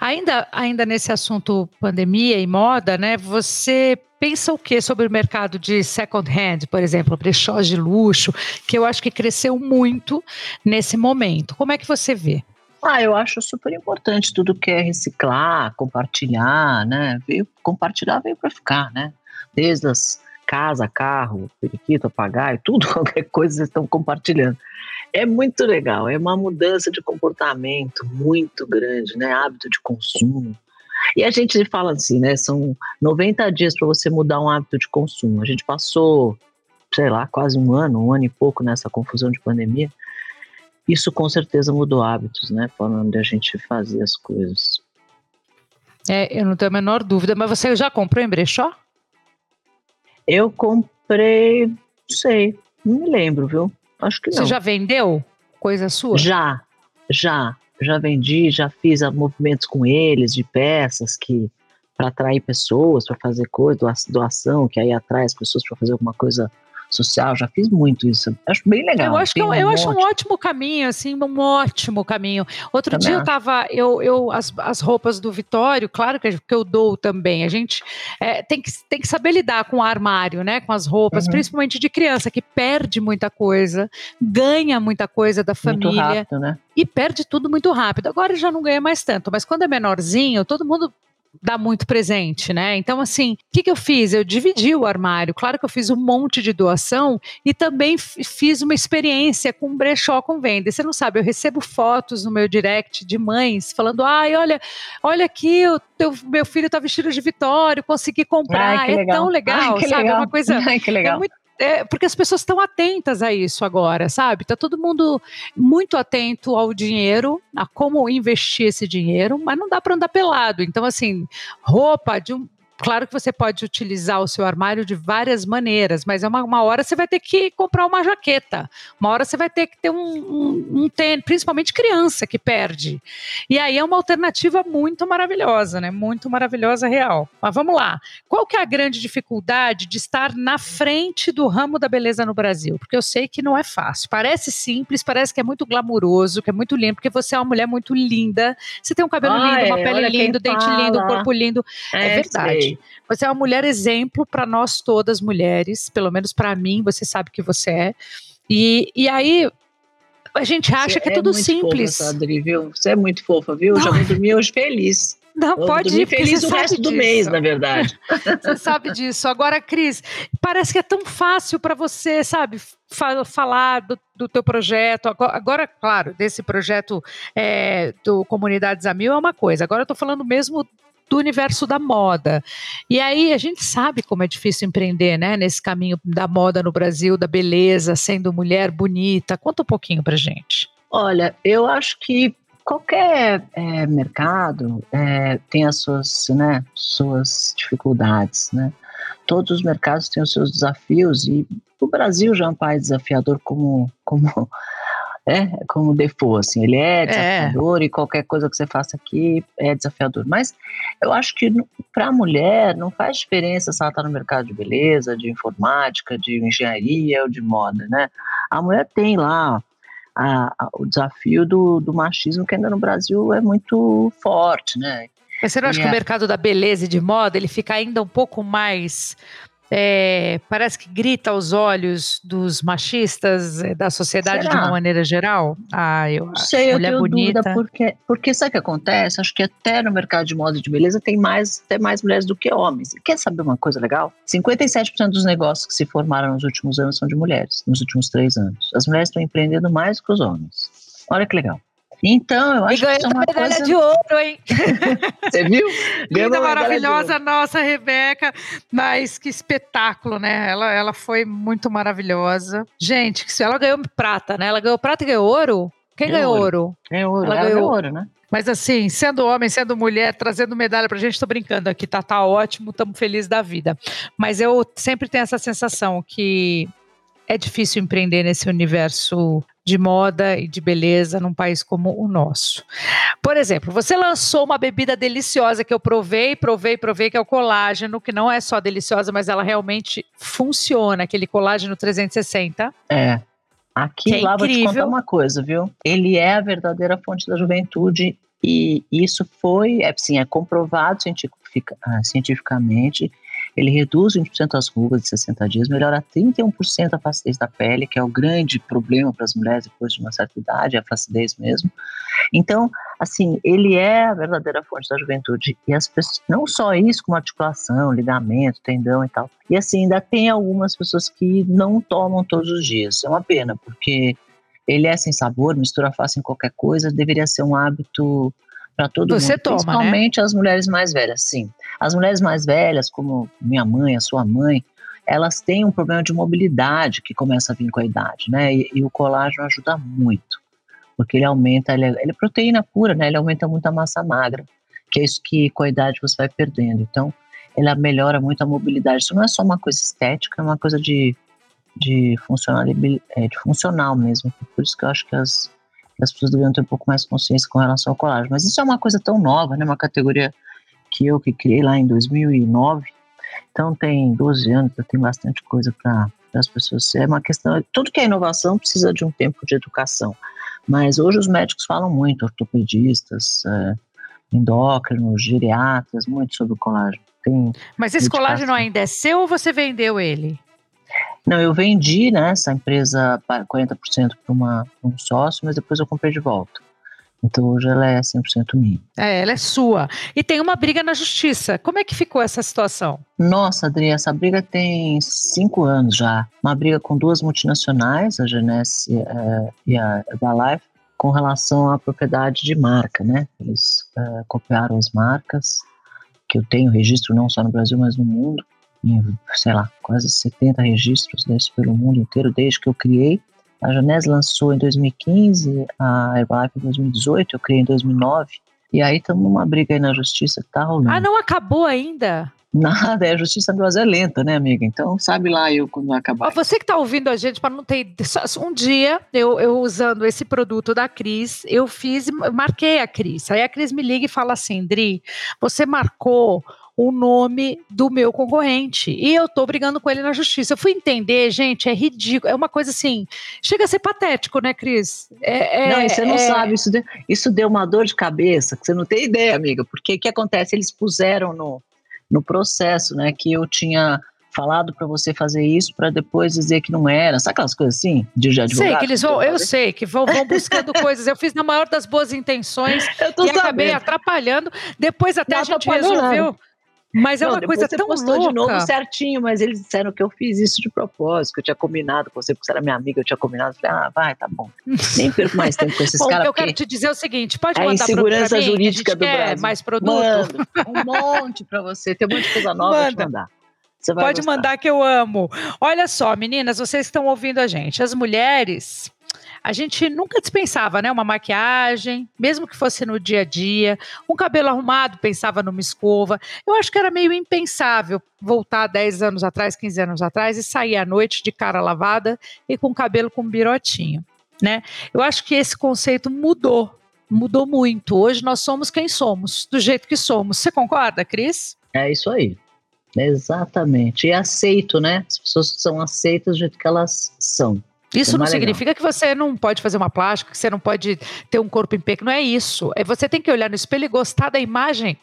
Ainda, ainda nesse assunto pandemia e moda, né? Você pensa o que sobre o mercado de second hand, por exemplo, brechós de luxo, que eu acho que cresceu muito nesse momento. Como é que você vê? Ah, eu acho super importante tudo que é reciclar, compartilhar, né? Veio, compartilhar veio para ficar, né? Desde as casa, carro, periquito, papagaio, tudo, qualquer coisa vocês estão compartilhando. É muito legal, é uma mudança de comportamento muito grande, né? Hábito de consumo. E a gente fala assim, né? São 90 dias para você mudar um hábito de consumo. A gente passou, sei lá, quase um ano, um ano e pouco nessa confusão de pandemia. Isso com certeza mudou hábitos, né? Forma de a gente fazer as coisas. É, eu não tenho a menor dúvida, mas você já comprou em brechó? Eu comprei, não sei, não me lembro, viu? Acho que não. Você já vendeu coisa sua? Já, já, já vendi, já fiz movimentos com eles de peças que para atrair pessoas, para fazer coisa, doação, que aí atrai as pessoas para fazer alguma coisa social, já fiz muito isso. Acho bem legal. Eu acho, que, é um, eu acho um ótimo caminho, assim, um ótimo caminho. Outro também dia eu tava, eu, eu as, as roupas do Vitório, claro que, que eu dou também. A gente é, tem, que, tem que saber lidar com o armário, né? Com as roupas, uhum. principalmente de criança, que perde muita coisa, ganha muita coisa da família. Muito rápido, né? E perde tudo muito rápido. Agora já não ganha mais tanto, mas quando é menorzinho, todo mundo dá muito presente, né? Então, assim, o que, que eu fiz? Eu dividi o armário. Claro que eu fiz um monte de doação e também fiz uma experiência com brechó com venda. E você não sabe, eu recebo fotos no meu direct de mães falando: ai, olha, olha aqui, o teu, meu filho tá vestido de Vitório, consegui comprar. Ai, é tão legal, ai, sabe? Legal. É uma coisa. Ai, que legal. É muito, é, porque as pessoas estão atentas a isso agora, sabe? Tá todo mundo muito atento ao dinheiro, a como investir esse dinheiro, mas não dá para andar pelado. Então, assim, roupa de um Claro que você pode utilizar o seu armário de várias maneiras, mas é uma, uma hora você vai ter que comprar uma jaqueta, uma hora você vai ter que ter um, um, um tênis, principalmente criança que perde. E aí é uma alternativa muito maravilhosa, né? Muito maravilhosa, real. Mas vamos lá. Qual que é a grande dificuldade de estar na frente do ramo da beleza no Brasil? Porque eu sei que não é fácil. Parece simples, parece que é muito glamuroso, que é muito lindo, porque você é uma mulher muito linda. Você tem um cabelo Ah, lindo, uma é, pele olha quem linda, dente fala. lindo, um corpo lindo. É, verdade. sei. Você é uma mulher exemplo para nós todas mulheres, pelo menos para mim, você sabe que você é. E, e aí a gente acha Você que é tudo muito simples. Fofa, Adri, viu? Você é muito fofa, viu? Não. Já vou dormir hoje feliz. Não Vou pode ir, feliz o resto do disso. mês, na verdade. Você sabe disso. Agora, Cris, parece que é tão fácil para você, sabe, fa- falar do, do teu projeto. Agora, agora, claro, desse projeto é, do Comunidades a Mil é uma coisa. Agora eu estou falando mesmo do universo da moda. E aí a gente sabe como é difícil empreender, né? Nesse caminho da moda no Brasil, da beleza, sendo mulher bonita. Conta um pouquinho pra gente. Olha, eu acho que qualquer é, mercado é, tem as suas, né, suas dificuldades, né? Todos os mercados têm os seus desafios e o Brasil já é um país desafiador como como é, como default, assim, ele é desafiador e qualquer coisa que você faça aqui é desafiador. Mas eu acho que para a mulher não faz diferença se ela está no mercado de beleza, de informática, de engenharia ou de moda, né? A mulher tem lá a- a- o desafio do, do machismo que ainda no Brasil é muito forte, né? Mas você não acha E que o é- mercado da beleza e de moda ele fica ainda um pouco mais. É, parece que grita aos olhos dos machistas é, da sociedade de Será? uma maneira geral? Ah, eu Não sei, eu Mulher tenho bonita. dúvida porque, porque sabe o que acontece? Acho que até no mercado de moda e de beleza tem mais, até mais mulheres do que homens. E quer saber uma coisa legal? 57% dos negócios que se formaram nos últimos anos são de mulheres, nos últimos três anos. As mulheres estão empreendendo mais que os homens. Olha que legal. Então, eu E acho que isso é ganhou uma medalha coisa... de ouro, hein? Você viu? Ganhou Linda, maravilhosa, nossa Rebeca. Mas que espetáculo, né? Ela, ela foi muito maravilhosa. Gente, que se- ela ganhou prata, né? Ela ganhou prata e ganhou ouro? Quem Ganhou ganhou ouro. ouro? É ouro, Ela ela ganhou- ganhou ouro, né? Mas assim, sendo homem, sendo mulher, trazendo medalha pra gente, tô brincando aqui, tá, tá ótimo, estamos felizes da vida. Mas eu sempre tenho essa sensação que é difícil empreender nesse universo de moda e de beleza num país como o nosso. Por exemplo, você lançou uma bebida deliciosa que eu provei, provei, provei, que é o colágeno, que não é só deliciosa, mas ela realmente funciona, aquele colágeno 360. É. Aqui é lá vou te incrível. contar uma coisa, viu? Ele é a verdadeira fonte da juventude e isso foi, é, sim, é comprovado cientifica- ah, cientificamente. Ele reduz 20% as rugas de 60 dias, melhora 31% a flacidez da pele, que é o grande problema para as mulheres depois de uma certa idade, é a flacidez mesmo. Então, assim, ele é a verdadeira fonte da juventude. E as pessoas, não só isso, como articulação, ligamento, tendão e tal. E assim, ainda tem algumas pessoas que não tomam todos os dias. É uma pena, porque ele é sem sabor, mistura fácil em qualquer coisa, deveria ser um hábito para todo Você mundo. toma, né? principalmente as mulheres mais velhas, sim. As mulheres mais velhas, como minha mãe, a sua mãe, elas têm um problema de mobilidade que começa a vir com a idade, né? E, e o colágeno ajuda muito, porque ele aumenta, ele é, ele é proteína pura, né? Ele aumenta muito a massa magra, que é isso que com a idade você vai perdendo. Então, ela melhora muito a mobilidade. Isso não é só uma coisa estética, é uma coisa de, de, funcional, é, de funcional mesmo. Por isso que eu acho que as, as pessoas deveriam ter um pouco mais consciência com relação ao colágeno. Mas isso é uma coisa tão nova, né? Uma categoria que eu que criei lá em 2009. Então tem 12 anos, eu tenho bastante coisa para as pessoas. É uma questão. Tudo que é inovação precisa de um tempo de educação. Mas hoje os médicos falam muito, ortopedistas, é, endócrinos, geriatras, muito sobre o colágeno. Tem, Mas esse colágeno ainda é seu ou você vendeu ele? Não, eu vendi né, essa empresa para 40% para um sócio, mas depois eu comprei de volta. Então hoje ela é 100% minha. É, ela é sua. E tem uma briga na justiça. Como é que ficou essa situação? Nossa, Adri, essa briga tem cinco anos já. Uma briga com duas multinacionais, a Genesse eh, e a Herbalife, com relação à propriedade de marca, né? Eles eh, copiaram as marcas, que eu tenho registro não só no Brasil, mas no mundo, em, sei lá, quase 70 registros desses pelo mundo inteiro, desde que eu criei. A Janese lançou em 2015, a Herbalife em 2018, eu criei em 2009. E aí estamos numa briga aí na justiça que tá rolando. Ah, não acabou ainda? Nada, é a justiça do é lenta, né, amiga? Então, sabe lá eu quando vai acabar. Ó, você que está ouvindo a gente, para não ter. Um dia, eu, eu usando esse produto da Cris, eu fiz, marquei a Cris. Aí a Cris me liga e fala assim: Dri, você marcou o nome do meu concorrente. E eu tô brigando com ele na justiça. Eu fui entender, gente, é ridículo. É uma coisa assim. Chega a ser patético, né, Cris? É, é, não, você não é... sabe. Isso deu, isso deu uma dor de cabeça, que você não tem ideia, amiga. Porque o que acontece? Eles puseram no no processo, né? Que eu tinha falado para você fazer isso para depois dizer que não era. Sabe aquelas coisas assim? De advogado? Sei que eles vão, eu sei que vão, vão buscando coisas. Eu fiz na maior das boas intenções e sabendo. acabei atrapalhando. Depois até não a gente resolveu. Nada. Mas é não, uma coisa tão postou louca. de novo certinho, mas eles disseram que eu fiz isso de propósito, que eu tinha combinado com você, porque você era minha amiga, eu tinha combinado. Eu falei, ah, vai, tá bom. Nem perco mais tempo com esses caras. Eu quero te dizer o seguinte, pode é mandar insegurança mim, jurídica do Brasil. mais produto? Mando, um monte para você, tem um monte de coisa nova Manda. te mandar. Pode gostar. mandar que eu amo. Olha só, meninas, vocês estão ouvindo a gente. As mulheres a gente nunca dispensava, né? Uma maquiagem, mesmo que fosse no dia a dia, um cabelo arrumado, pensava numa escova. Eu acho que era meio impensável voltar 10 anos atrás, 15 anos atrás e sair à noite de cara lavada e com cabelo com birotinho, né? Eu acho que esse conceito mudou, mudou muito. Hoje nós somos quem somos, do jeito que somos. Você concorda, Cris? É isso aí. Exatamente. E aceito, né? As pessoas são aceitas do jeito que elas são. Isso não significa que você não pode fazer uma plástica, que você não pode ter um corpo impecável. Não é isso. É você tem que olhar no espelho e gostar da imagem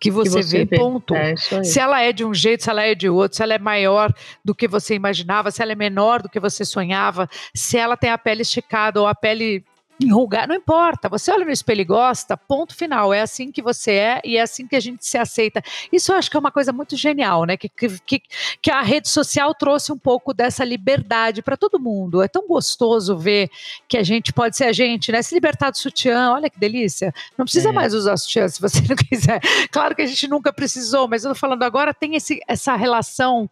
que você, que você vê, vê, ponto. É se ela é de um jeito, se ela é de outro, se ela é maior do que você imaginava, se ela é menor do que você sonhava, se ela tem a pele esticada ou a pele enrugar, não importa. Você olha no espelho e gosta, ponto final. É assim que você é e é assim que a gente se aceita. Isso eu acho que é uma coisa muito genial, né? Que, que, que a rede social trouxe um pouco dessa liberdade para todo mundo. É tão gostoso ver que a gente pode ser a gente, né? Se libertar do sutiã, olha que delícia. Não precisa é. mais usar sutiã se você não quiser. Claro que a gente nunca precisou, mas eu tô falando agora, tem esse, essa relação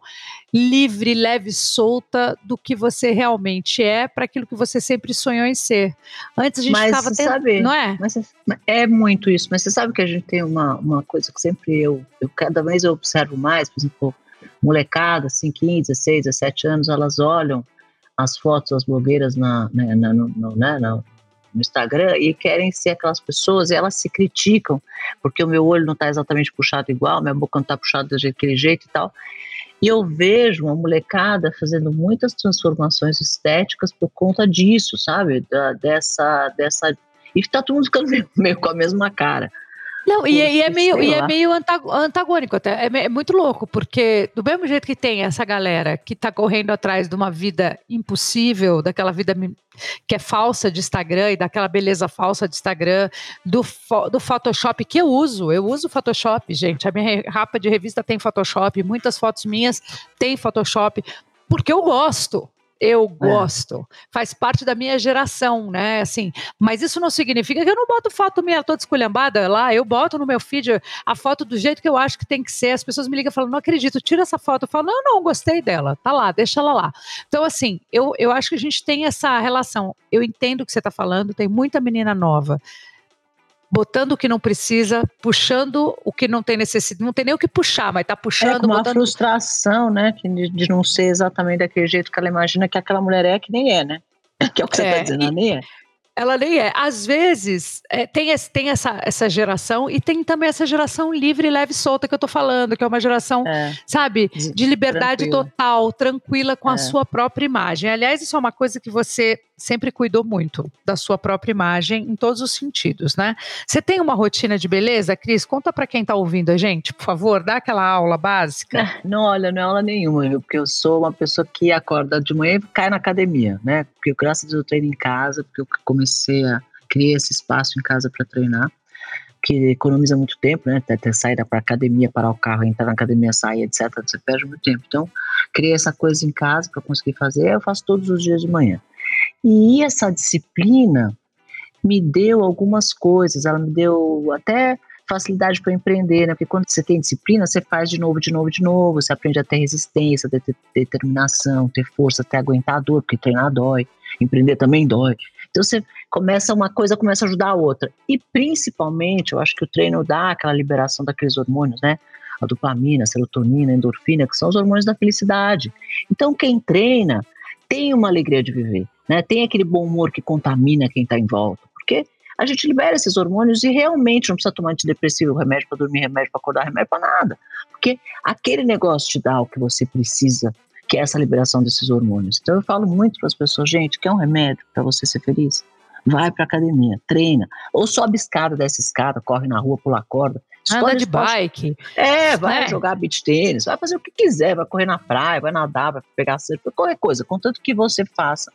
livre, leve, solta do que você realmente é para aquilo que você sempre sonhou em ser. Antes a gente estava tendo, não é? Mas é muito isso, mas você sabe que a gente tem uma, uma coisa que sempre eu, eu cada vez eu observo mais, por exemplo, molecada, assim, 15, 16, 17 anos, elas olham as fotos das blogueiras na, na, na no, no, né, no, no Instagram e querem ser aquelas pessoas e elas se criticam porque o meu olho não está exatamente puxado igual, minha boca não está puxada daquele jeito e tal. E eu vejo uma molecada fazendo muitas transformações estéticas por conta disso, sabe? Da, dessa, dessa. E tá todo mundo ficando meio, meio com a mesma cara. Não, e, e, é meio, e é meio antagônico até. É, é, muito louco, porque do mesmo jeito que tem essa galera que está correndo atrás de uma vida impossível, daquela vida que é falsa de Instagram e daquela beleza falsa de Instagram, do, do Photoshop que eu uso. Eu uso Photoshop, gente. A minha rapa de revista tem Photoshop, muitas fotos minhas têm Photoshop, porque eu gosto eu é. gosto, é. faz parte da minha geração, né? Assim, mas isso não significa que eu não boto foto minha toda esculhambada lá, eu boto no meu feed a foto do jeito que eu acho que tem que ser. As pessoas me ligam falam, não acredito, tira essa foto. Eu falo, não, não, gostei dela, tá lá, deixa ela lá. Então, assim, eu, eu acho que a gente tem essa relação. Eu entendo o que você está falando, tem muita menina nova botando o que não precisa, puxando o que não tem necessidade, não tem nem o que puxar, mas tá puxando. É uma botando... frustração, né, de, de, não ser exatamente daquele jeito que ela imagina que aquela mulher é, que nem é, né? Que é o que você está é, dizendo, ela nem é. Ela nem é. Às vezes, é, tem, esse, tem essa, essa geração e tem também essa geração livre, leve e solta que eu tô falando, que é uma geração, é. sabe, de liberdade tranquila. total, tranquila com é. a sua própria imagem. Aliás, isso é uma coisa que você sempre cuidou muito da sua própria imagem em todos os sentidos, né? Você tem uma rotina de beleza, Cris? Conta para quem tá ouvindo a gente, por favor, dá aquela aula básica. Não, olha, não é aula nenhuma, viu? Porque eu sou uma pessoa que acorda de manhã e cai na academia, né? Porque graças a Deus eu treino em casa, porque eu comecei a criar esse espaço em casa para treinar que economiza muito tempo, né? Até sair para academia, parar o carro, entrar na academia, sair, etc. Você perde muito tempo. Então, criei essa coisa em casa para conseguir fazer. Eu faço todos os dias de manhã. E essa disciplina me deu algumas coisas, ela me deu até facilidade para empreender, né? Porque quando você tem disciplina, você faz de novo, de novo, de novo, você aprende a ter resistência, a ter determinação, ter força, até aguentar a dor, porque treinar dói, empreender também dói. Então você começa uma coisa, começa a ajudar a outra. E principalmente, eu acho que o treino dá aquela liberação daqueles hormônios, né? a dopamina, a serotonina, a endorfina, que são os hormônios da felicidade. Então, quem treina tem uma alegria de viver, né? Tem aquele bom humor que contamina quem está em volta, porque a gente libera esses hormônios e realmente não precisa tomar antidepressivo, remédio para dormir, remédio para acordar, remédio para nada. Porque aquele negócio te dá o que você precisa, que é essa liberação desses hormônios. Então eu falo muito para as pessoas, gente, quer um remédio para você ser feliz? Vai para academia, treina, ou sobe escada, desce escada, corre na rua, pula corda. Anda de bike. É, vai né? jogar beach tênis, vai fazer o que quiser, vai correr na praia, vai nadar, vai pegar cerveja, qualquer coisa, contanto que você faça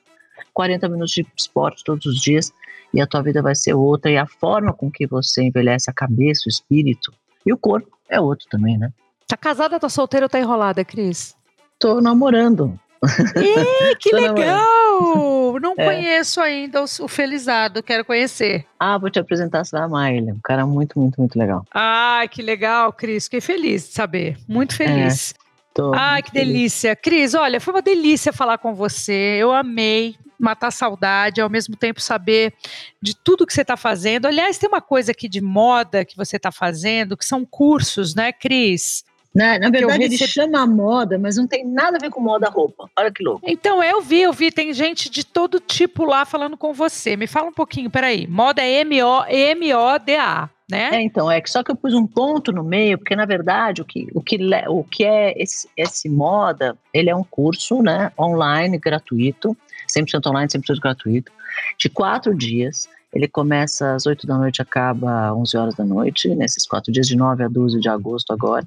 40 minutos de esporte todos os dias e a tua vida vai ser outra e a forma com que você envelhece a cabeça, o espírito e o corpo é outro também, né? Tá casada, tá solteira ou tá enrolada, Cris? Tô namorando. Ih, que legal! Não é. conheço ainda o, o, Felizado, quero conhecer. Ah, vou te apresentar, amar ele. Um cara muito, muito, muito legal. Ah, que legal, Cris. Fiquei feliz de saber. Muito é, feliz. É, tô ah, que feliz. delícia. Cris, olha, foi uma delícia falar com você. Eu amei matar saudade, ao mesmo tempo saber de tudo que você está fazendo. Aliás, tem uma coisa aqui de moda que você está fazendo, que são cursos, né, Cris? Na, na verdade, ele chama moda, mas não tem nada a ver com moda roupa. Olha que louco. Então, eu vi, eu vi, tem gente de todo tipo lá falando com você. Me fala um pouquinho, peraí. Moda é M-O-D-A, né? É, então, é que só que eu pus um ponto no meio, porque na verdade o que, o que, o que é esse, esse moda, ele é um curso, né, online, gratuito, 100% online, 100% gratuito, de quatro dias. Ele começa às 8 da noite, acaba às 11 horas da noite, nesses quatro dias, de 9 a 12 de agosto agora.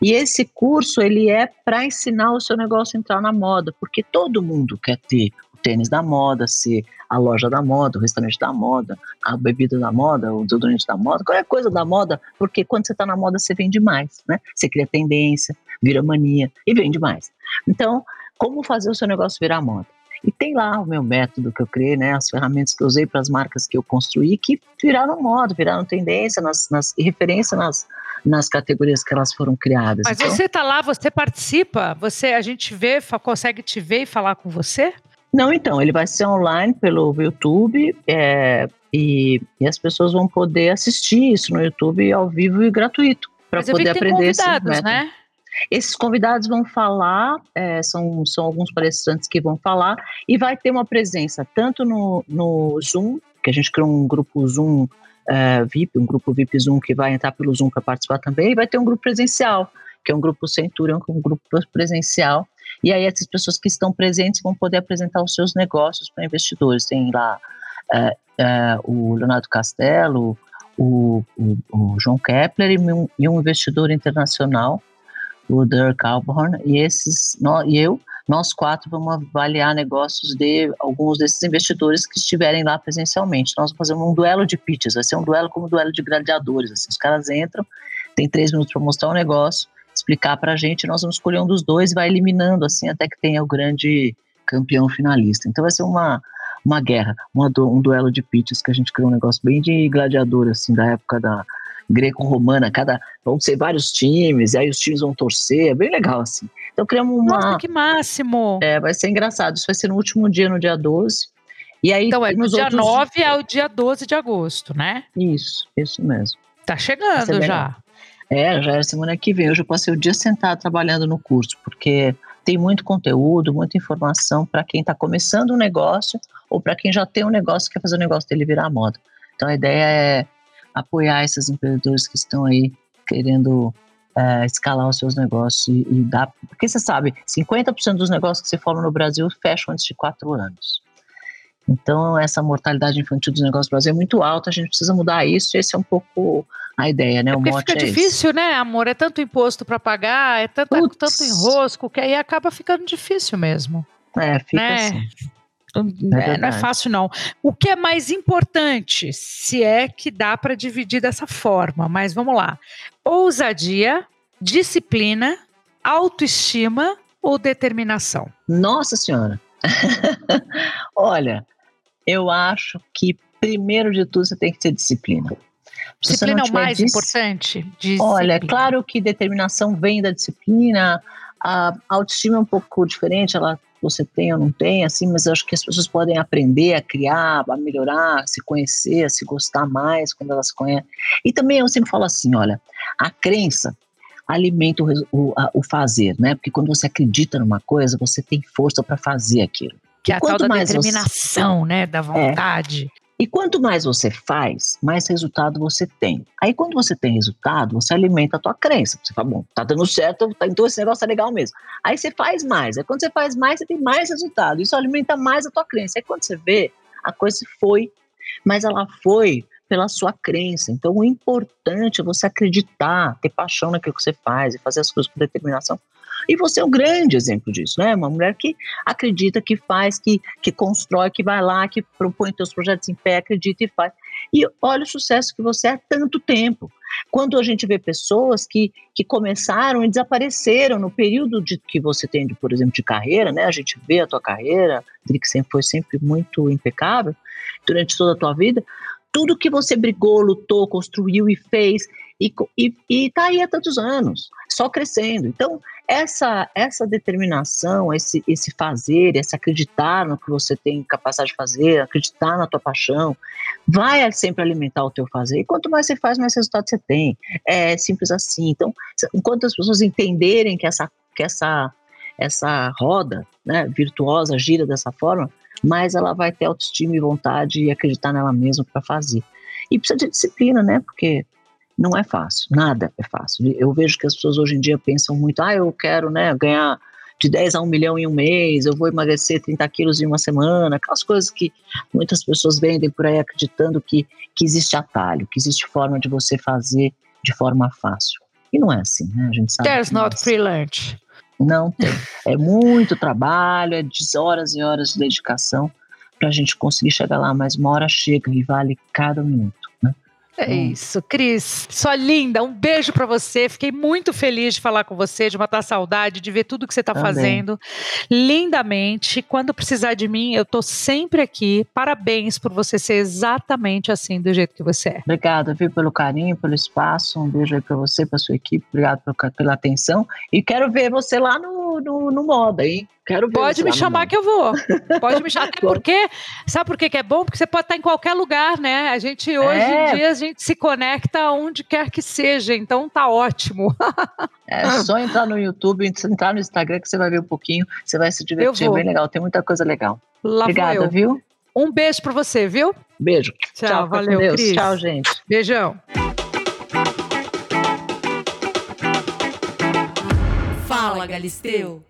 E esse curso, ele é para ensinar o seu negócio a entrar na moda, porque todo mundo quer ter o tênis da moda, ser a loja da moda, o restaurante da moda, a bebida da moda, o desodorante da moda, qualquer coisa da moda, porque quando você está na moda, você vende mais, né? Você cria tendência, vira mania e vende mais. Então, como fazer o seu negócio virar moda? E tem lá o meu método que eu criei, né, as ferramentas que eu usei para as marcas que eu construí, que viraram moda, viraram tendência nas, nas referência nas, nas categorias que elas foram criadas. Mas então, você está lá, você participa, você a gente vê, consegue te ver e falar com você? Não, então, ele vai ser online pelo YouTube é, e, e, as pessoas vão poder assistir isso no YouTube ao vivo e gratuito para poder aprender esse método. né? Esses convidados vão falar, é, são, são alguns palestrantes que vão falar, e vai ter uma presença tanto no, no Zoom, que a gente criou um grupo Zoom é, VIP, um grupo VIP Zoom que vai entrar pelo Zoom para participar também, e vai ter um grupo presencial, que é um grupo Centurion, que é um grupo presencial. E aí essas pessoas que estão presentes vão poder apresentar os seus negócios para investidores. Tem lá é, é, o Leonardo Castelo, o, o, o João Kepler e um, e um investidor internacional o Dirk Alborn, e esses, nós, e eu, nós quatro vamos avaliar negócios de alguns desses investidores que estiverem lá presencialmente. Nós vamos fazer um duelo de pitches, vai ser um duelo como um duelo de gladiadores. Assim, os caras entram, tem três minutos para mostrar o um negócio, explicar para a gente, nós vamos escolher um dos dois e vai eliminando assim até que tenha o grande campeão finalista. Então vai ser uma, uma guerra, uma, um duelo de pitches que a gente criou um negócio bem de gladiador, assim, da época da greco-romana, cada vão ser vários times, e aí os times vão torcer, é bem legal assim. Então criamos uma Nossa, que máximo. É, vai ser engraçado. Isso vai ser no último dia, no dia 12. E aí Então é no dia outros... 9 ao dia 12 de agosto, né? Isso, isso mesmo. Tá chegando já. É, já é semana que vem. Hoje eu passei o dia sentado trabalhando no curso, porque tem muito conteúdo, muita informação para quem está começando um negócio ou para quem já tem um negócio e quer fazer o negócio dele virar moda. Então a ideia é apoiar esses empreendedores que estão aí querendo é, escalar os seus negócios e, e dar. Porque você sabe, 50% dos negócios que você forma no Brasil fecham antes de quatro anos. Então, essa mortalidade infantil dos negócios do Brasil é muito alta, a gente precisa mudar isso, e esse é um pouco a ideia, né? É o mote fica é difícil, esse. né, amor? É tanto imposto para pagar, é tanto, é tanto enrosco, que aí acaba ficando difícil mesmo. É, fica né? assim. É, não é fácil, não. O que é mais importante, se é que dá para dividir dessa forma, mas vamos lá: ousadia, disciplina, autoestima ou determinação? Nossa Senhora! Olha, eu acho que primeiro de tudo você tem que ter disciplina. disciplina é o mais importante? Disciplina. Olha, é claro que determinação vem da disciplina, a autoestima é um pouco diferente, ela você tem ou não tem, assim, mas eu acho que as pessoas podem aprender a criar, a melhorar, a se conhecer, a se gostar mais quando elas conhecem. E também eu sempre falo assim, olha, a crença, alimenta o, o, a, o, fazer, né? Porque quando você acredita numa coisa, você tem força para fazer aquilo. Que é a tal da determinação, você... né? Da é. vontade. E quanto mais você faz, mais resultado você tem. Aí quando você tem resultado, você alimenta a tua crença. Você fala, bom, tá dando certo, então esse negócio é legal mesmo. Aí você faz mais. Aí quando você faz mais, você tem mais resultado. Isso alimenta mais a tua crença. Aí quando você vê, a coisa foi, mas ela foi pela sua crença. Então o importante é você acreditar, ter paixão naquilo que você faz e fazer as coisas com determinação. E você é um grande exemplo disso, né? Uma mulher que acredita, que faz, que, que constrói, que vai lá, que propõe seus projetos em pé, acredita e faz. E olha o sucesso que você é há tanto tempo. Quando a gente vê pessoas que, que começaram e desapareceram no período de, que você tem, de, por exemplo, de carreira, né? A gente vê a tua carreira, que sempre foi sempre muito impecável durante toda a tua vida. Tudo que você brigou, lutou, construiu e fez, e, e, e tá aí há tantos anos, só crescendo. Então, essa, essa determinação, esse, esse fazer, esse acreditar no que você tem capacidade de fazer, acreditar na tua paixão, vai sempre alimentar o teu fazer. E quanto mais você faz, mais resultado você tem. É simples assim. Então, enquanto as pessoas entenderem que essa, que essa, essa roda né, virtuosa gira dessa forma, mais ela vai ter autoestima e vontade e acreditar nela mesma para fazer. E precisa de disciplina, né? Porque não é fácil, nada é fácil. Eu vejo que as pessoas hoje em dia pensam muito, ah, eu quero né, ganhar de 10 a 1 milhão em um mês, eu vou emagrecer 30 quilos em uma semana, aquelas coisas que muitas pessoas vendem por aí acreditando que, que existe atalho, que existe forma de você fazer de forma fácil. E não é assim, né? A gente sabe. There's not é assim. free lunch. Não tem. É muito trabalho, é de horas e horas de dedicação para a gente conseguir chegar lá, mas uma hora chega e vale cada minuto. É hum. isso, Cris. Sua linda, um beijo para você. Fiquei muito feliz de falar com você, de matar a saudade, de ver tudo que você está fazendo lindamente. Quando precisar de mim, eu tô sempre aqui. Parabéns por você ser exatamente assim do jeito que você é. Obrigada, viu, pelo carinho, pelo espaço. Um beijo aí para você, para sua equipe. Obrigado pela, pela atenção. E quero ver você lá no, no, no moda, hein? Quero ver Pode me chamar que eu vou. Pode me chamar. Até porque, sabe por que é bom? Porque você pode estar em qualquer lugar, né? A gente, hoje é. em dia, a gente se conecta onde quer que seja. Então tá ótimo. é só entrar no YouTube, entrar no Instagram que você vai ver um pouquinho. Você vai se divertir. É bem legal. Tem muita coisa legal. Lá Obrigada, viu? Um beijo para você, viu? Beijo. Tchau, Tchau valeu, Deus. Cris. Tchau, gente. Beijão. Fala, Galisteu.